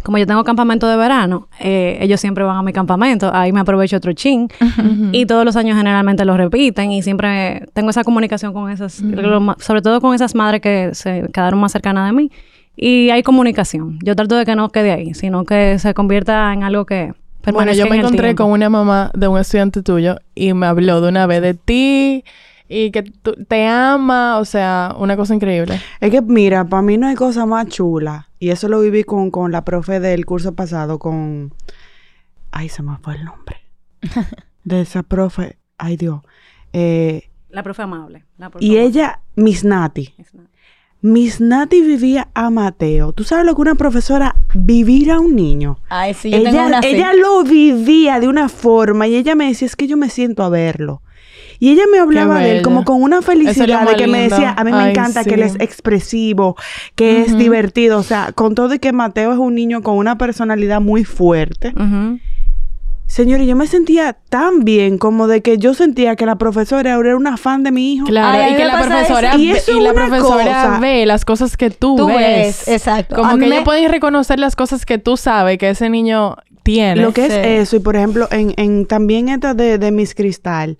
Speaker 4: como yo tengo campamento de verano, eh, ellos siempre van a mi campamento, ahí me aprovecho otro chin. Y todos los años generalmente lo repiten y siempre tengo esa comunicación con esas, ma- sobre todo con esas madres que se quedaron más cercanas de mí. Y hay comunicación. Yo trato de que no quede ahí, sino que se convierta en algo que
Speaker 3: Bueno, yo me
Speaker 4: en
Speaker 3: encontré con una mamá de un estudiante tuyo y me habló de una vez de ti y que te ama, o sea, una cosa increíble.
Speaker 2: Es que, mira, para mí no hay cosa más chula. Y eso lo viví con, con la profe del curso pasado, con... Ay, se me fue el nombre. de esa profe. Ay, Dios. Eh,
Speaker 4: La profe amable. La profe
Speaker 2: y
Speaker 4: amable.
Speaker 2: ella, Miss Nati. Miss Nati vivía a Mateo. ¿Tú sabes lo que una profesora vivir a un niño?
Speaker 1: Ay, sí, yo tengo
Speaker 2: ella,
Speaker 1: una
Speaker 2: ella lo vivía de una forma y ella me decía, es que yo me siento a verlo. Y ella me hablaba de él como con una felicidad de que me decía, a mí me
Speaker 3: Ay,
Speaker 2: encanta que él es expresivo, que es divertido. O sea, con todo y que Mateo es un niño con una personalidad muy fuerte.
Speaker 4: Ujú.
Speaker 2: Señor, y yo me sentía tan bien como de que yo sentía que la profesora era una fan de mi hijo.
Speaker 3: Claro,
Speaker 1: Ay,
Speaker 3: y que la profesora
Speaker 2: eso. Y eso
Speaker 3: y
Speaker 2: es
Speaker 3: la profesora
Speaker 2: cosa.
Speaker 3: ve las cosas que tú,
Speaker 1: Tú
Speaker 3: ves.
Speaker 1: ves, exacto. A
Speaker 3: Como que
Speaker 1: me-
Speaker 3: ella puede reconocer las cosas que tú sabes que ese niño tiene.
Speaker 2: Lo que es eso, y por ejemplo, en, en también esta de, de Miss Cristal,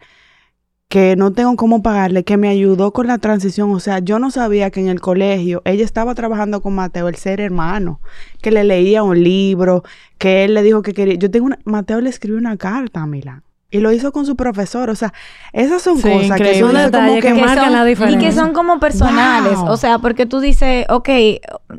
Speaker 2: que no tengo cómo pagarle, que me ayudó con la transición. O sea, yo no sabía que en el colegio ella estaba trabajando con Mateo, el ser hermano, que le leía un libro, que él le dijo que quería. Yo tengo una. Mateo le escribió una carta a Milán. Y lo hizo con su profesor. O sea, esas son
Speaker 3: Sí,
Speaker 2: cosas que
Speaker 3: increíble.
Speaker 2: son
Speaker 4: detalles
Speaker 2: que.
Speaker 4: que marcan
Speaker 1: son-
Speaker 4: la
Speaker 1: Y
Speaker 4: diferencia.
Speaker 1: que son como personales.
Speaker 2: Wow.
Speaker 1: O sea, porque tú dices, ok,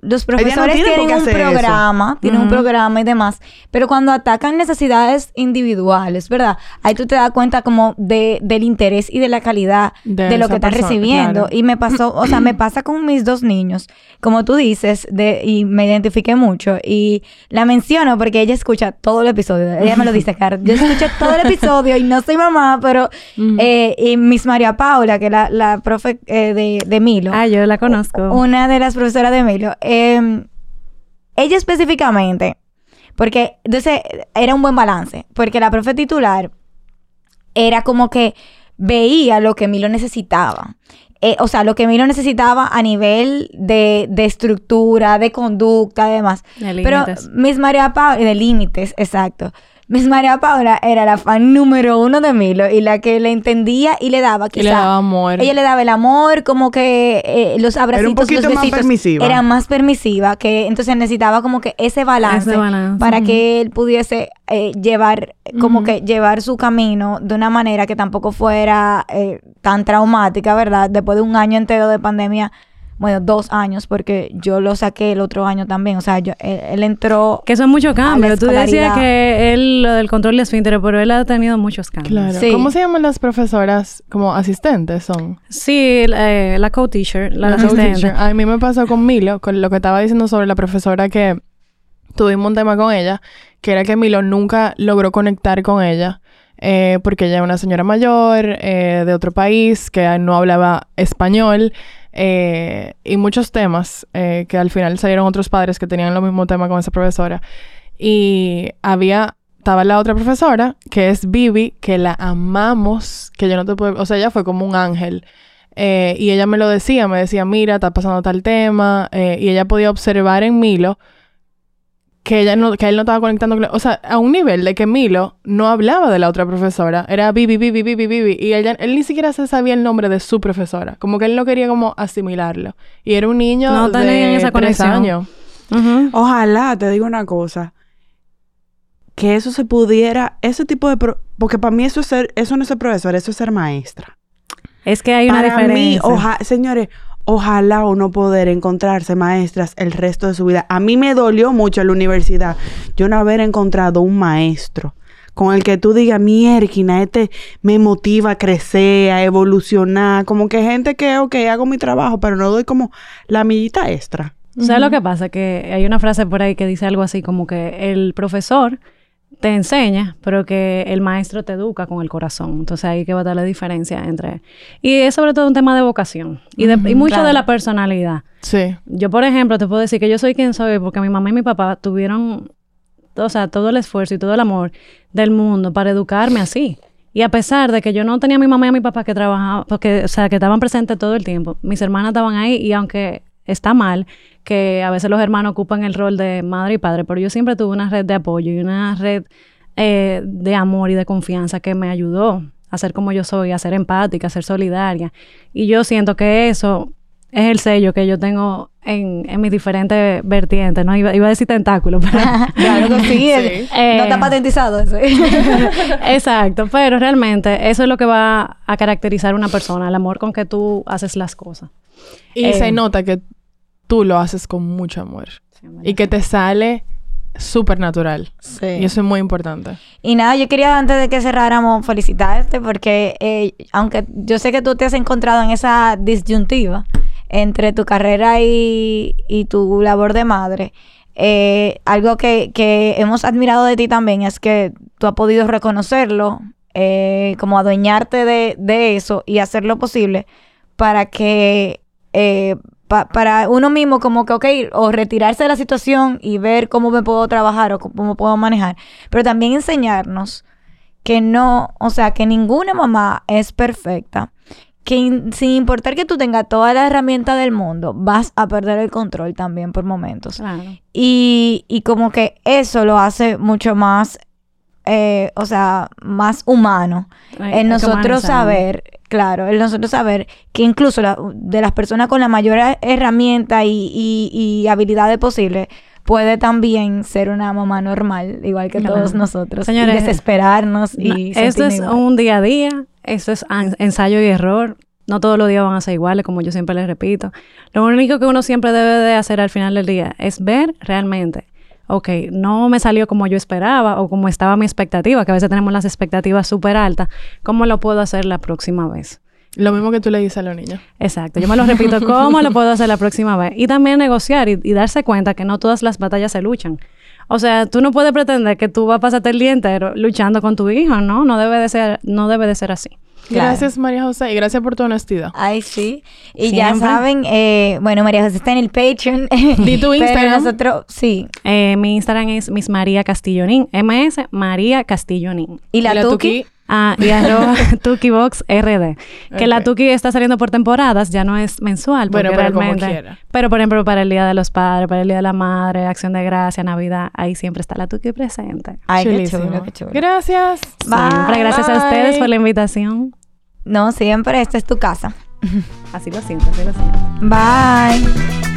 Speaker 1: los profesores tienen un
Speaker 2: eso.
Speaker 1: programa, tienen un programa y demás, pero cuando atacan necesidades individuales, ¿verdad? Ahí tú te das cuenta como de, del interés y de la calidad de,
Speaker 3: De
Speaker 1: lo que estás recibiendo.
Speaker 3: claro.
Speaker 1: Y me pasó, o sea, me pasa con mis dos niños, como tú dices, de, y me identifiqué mucho. Y la menciono porque ella escucha todo el episodio. Ella me lo dice, Car. Yo escucho todo el episodio y no soy mamá, pero... eh, y Miss María Paula, que es la, la profe eh, de, de Milo.
Speaker 4: Ah, yo la conozco.
Speaker 1: Una de las profesoras de Milo. eh, ella específicamente, porque entonces era un buen balance, porque la profe titular era como que veía lo que Milo necesitaba. Eh, o sea, lo que Milo necesitaba a nivel de, de estructura, de conducta, además.
Speaker 4: De
Speaker 1: Pero. Miss María Paula, de límites, exacto. Miss María Paula era la fan número uno de Milo y la que le entendía y le daba quizá.
Speaker 3: Y le daba amor.
Speaker 1: Ella le daba el amor, como que eh, los abracitos,
Speaker 2: poquito
Speaker 1: los
Speaker 2: más
Speaker 1: besitos.
Speaker 2: permisiva.
Speaker 1: Era más permisiva, que entonces necesitaba como que ese balance,
Speaker 4: Ese balance.
Speaker 1: para que él pudiese eh, llevar, como que llevar su camino de una manera que tampoco fuera eh, tan traumática, ¿verdad? Después de un año entero de pandemia, bueno, dos años, porque yo lo saqué el otro año también, o sea, yo, él, él entró...
Speaker 4: Que son muchos cambios. Tú decías que él, lo del control de esfínteres, pero él ha tenido muchos cambios.
Speaker 3: Claro.
Speaker 1: Sí.
Speaker 3: ¿Cómo se llaman las profesoras? Como asistentes son.
Speaker 4: Sí, eh, la co-teacher, la
Speaker 3: La
Speaker 4: asistente.
Speaker 3: co-teacher. A mí me pasó con Milo, con lo que estaba diciendo sobre la profesora que tuvimos un tema con ella, que era que Milo nunca logró conectar con ella. eh, porque ella era una señora mayor eh, de otro país que no hablaba español eh, y muchos temas eh, que al final salieron otros padres que tenían lo mismo tema con esa profesora. Y había estaba la otra profesora que es Vivi que la amamos que yo no te puedo o sea ella fue como un ángel. Eh, y ella me lo decía, me decía, mira, está pasando tal tema, y ella podía observar en Milo que ella no, que él no estaba conectando, con- o sea, a un nivel de que Milo no hablaba de la otra profesora, era Bibi, Bibi, Bibi, Bibi, y ella, él ni siquiera se sabía el nombre de su profesora, como que él no quería como asimilarlo, y era un niño
Speaker 4: No tenían
Speaker 3: de
Speaker 4: esa
Speaker 3: tres
Speaker 4: conexión.
Speaker 3: años.
Speaker 4: Ujú.
Speaker 2: Ojalá, te digo una cosa. Que eso se pudiera, ese tipo de... pro- porque para mí eso, es ser, eso no es ser profesor, eso es ser maestra.
Speaker 4: Es que hay una
Speaker 2: para mí,
Speaker 4: diferencia.
Speaker 2: oja- señores, ojalá uno poder encontrarse maestras el resto de su vida. A mí me dolió mucho en la universidad yo no haber encontrado un maestro con el que tú digas, mierquina, este me motiva a crecer, a evolucionar. Como que gente que, ok, hago mi trabajo, pero no doy como la millita extra.
Speaker 4: ¿Sabes lo que pasa? Que hay una frase por ahí que dice algo así como que el profesor te enseña, pero que el maestro te educa con el corazón. Entonces ahí que va a estar la diferencia entre... Y es sobre todo un tema de vocación y, de, y mucho
Speaker 1: claro.
Speaker 4: de la personalidad.
Speaker 3: Sí.
Speaker 4: Yo, por ejemplo, te puedo decir que yo soy quien soy porque mi mamá y mi papá tuvieron, o sea, todo el esfuerzo y todo el amor del mundo para educarme así. Y a pesar de que yo no tenía a mi mamá y a mi papá que trabajaban, porque, o sea, que estaban presentes todo el tiempo, mis hermanas estaban ahí y aunque está mal que a veces los hermanos ocupan el rol de madre y padre, pero yo siempre tuve una red de apoyo y una red eh, de amor y de confianza que me ayudó a ser como yo soy, a ser empática, a ser solidaria. Y yo siento que eso es el sello que yo tengo en, en mis diferentes vertientes, ¿no? Iba, iba a decir tentáculo, pero...
Speaker 1: claro que sí.
Speaker 3: Sí.
Speaker 1: eh,
Speaker 4: Eh,
Speaker 1: no está patentizado eso.
Speaker 4: Exacto, pero realmente eso es lo que va a caracterizar a una persona, el amor con que tú haces las cosas.
Speaker 3: Y
Speaker 4: Eh,
Speaker 3: se nota que tú lo haces con mucho amor y que te sale súper natural. Y eso es muy importante.
Speaker 1: Y nada, yo quería antes de que cerráramos felicitarte porque eh, aunque yo sé que tú te has encontrado en esa disyuntiva entre tu carrera y, y tu labor de madre, eh, algo que, que hemos admirado de ti también es que tú has podido reconocerlo, eh, como adueñarte de, de eso y hacer lo posible para que pa- para uno mismo como que, ok, o retirarse de la situación y ver cómo me puedo trabajar o cómo puedo manejar, pero también enseñarnos que no, o sea, que ninguna mamá es perfecta, que in- sin importar que tú tengas toda la herramienta del mundo, vas a perder el control también por momentos.
Speaker 4: Claro.
Speaker 1: Y, y como que eso lo hace mucho más, eh, o sea, más humano.
Speaker 4: Hay-
Speaker 1: en nosotros saber, claro, en nosotros saber que incluso la- de las personas con la mayor herramienta y, y, y habilidades posibles, puede también ser una mamá normal, igual que todos nosotros.
Speaker 4: Señores,
Speaker 1: y desesperarnos
Speaker 4: No,
Speaker 1: y
Speaker 4: esto es
Speaker 1: igual.
Speaker 4: un día a día, esto es ensayo y error. No todos los días van a ser iguales, como yo siempre les repito. Lo único que uno siempre debe de hacer al final del día es ver realmente, ok, no me salió como yo esperaba o como estaba mi expectativa, que a veces tenemos las expectativas súper altas, ¿cómo lo puedo hacer la próxima vez?
Speaker 3: Lo mismo que tú le dices a los niños.
Speaker 4: Exacto, yo me lo repito, ¿cómo lo puedo hacer la próxima vez? Y también negociar y, y darse cuenta que no todas las batallas se luchan. O sea, tú no puedes pretender que tú vas a pasarte el día entero luchando con tu hijo, ¿no? No debe de ser, no debe de ser así.
Speaker 1: Claro.
Speaker 3: Gracias, María José, y gracias por tu honestidad.
Speaker 1: Ay, sí. Y ya saben, eh, bueno, María José está en el Patreon.
Speaker 3: Di tu
Speaker 1: Pero
Speaker 3: Instagram.
Speaker 1: nosotros, sí.
Speaker 4: Eh, mi Instagram es Miss María Castillonín. MS María Castillonín.
Speaker 1: Y la,
Speaker 3: Y la
Speaker 1: Tuki.
Speaker 3: Tuki.
Speaker 4: Ah, y arroba TukiBoxRD. Que la. Tuki está saliendo por temporadas, ya no es mensual.
Speaker 3: Bueno,
Speaker 4: porque
Speaker 3: pero como
Speaker 4: realmente-
Speaker 3: quiera.
Speaker 4: Pero, por ejemplo, para el Día de los Padres, para el Día de la Madre, Acción de Gracia, Navidad, ahí siempre está la Tuki presente.
Speaker 1: Ay, qué chulo, qué chulo.
Speaker 3: Gracias.
Speaker 1: Bye.
Speaker 4: Siempre gracias a ustedes por la invitación.
Speaker 1: No, siempre esta es tu casa.
Speaker 4: Así lo siento, así lo siento.
Speaker 1: Bye.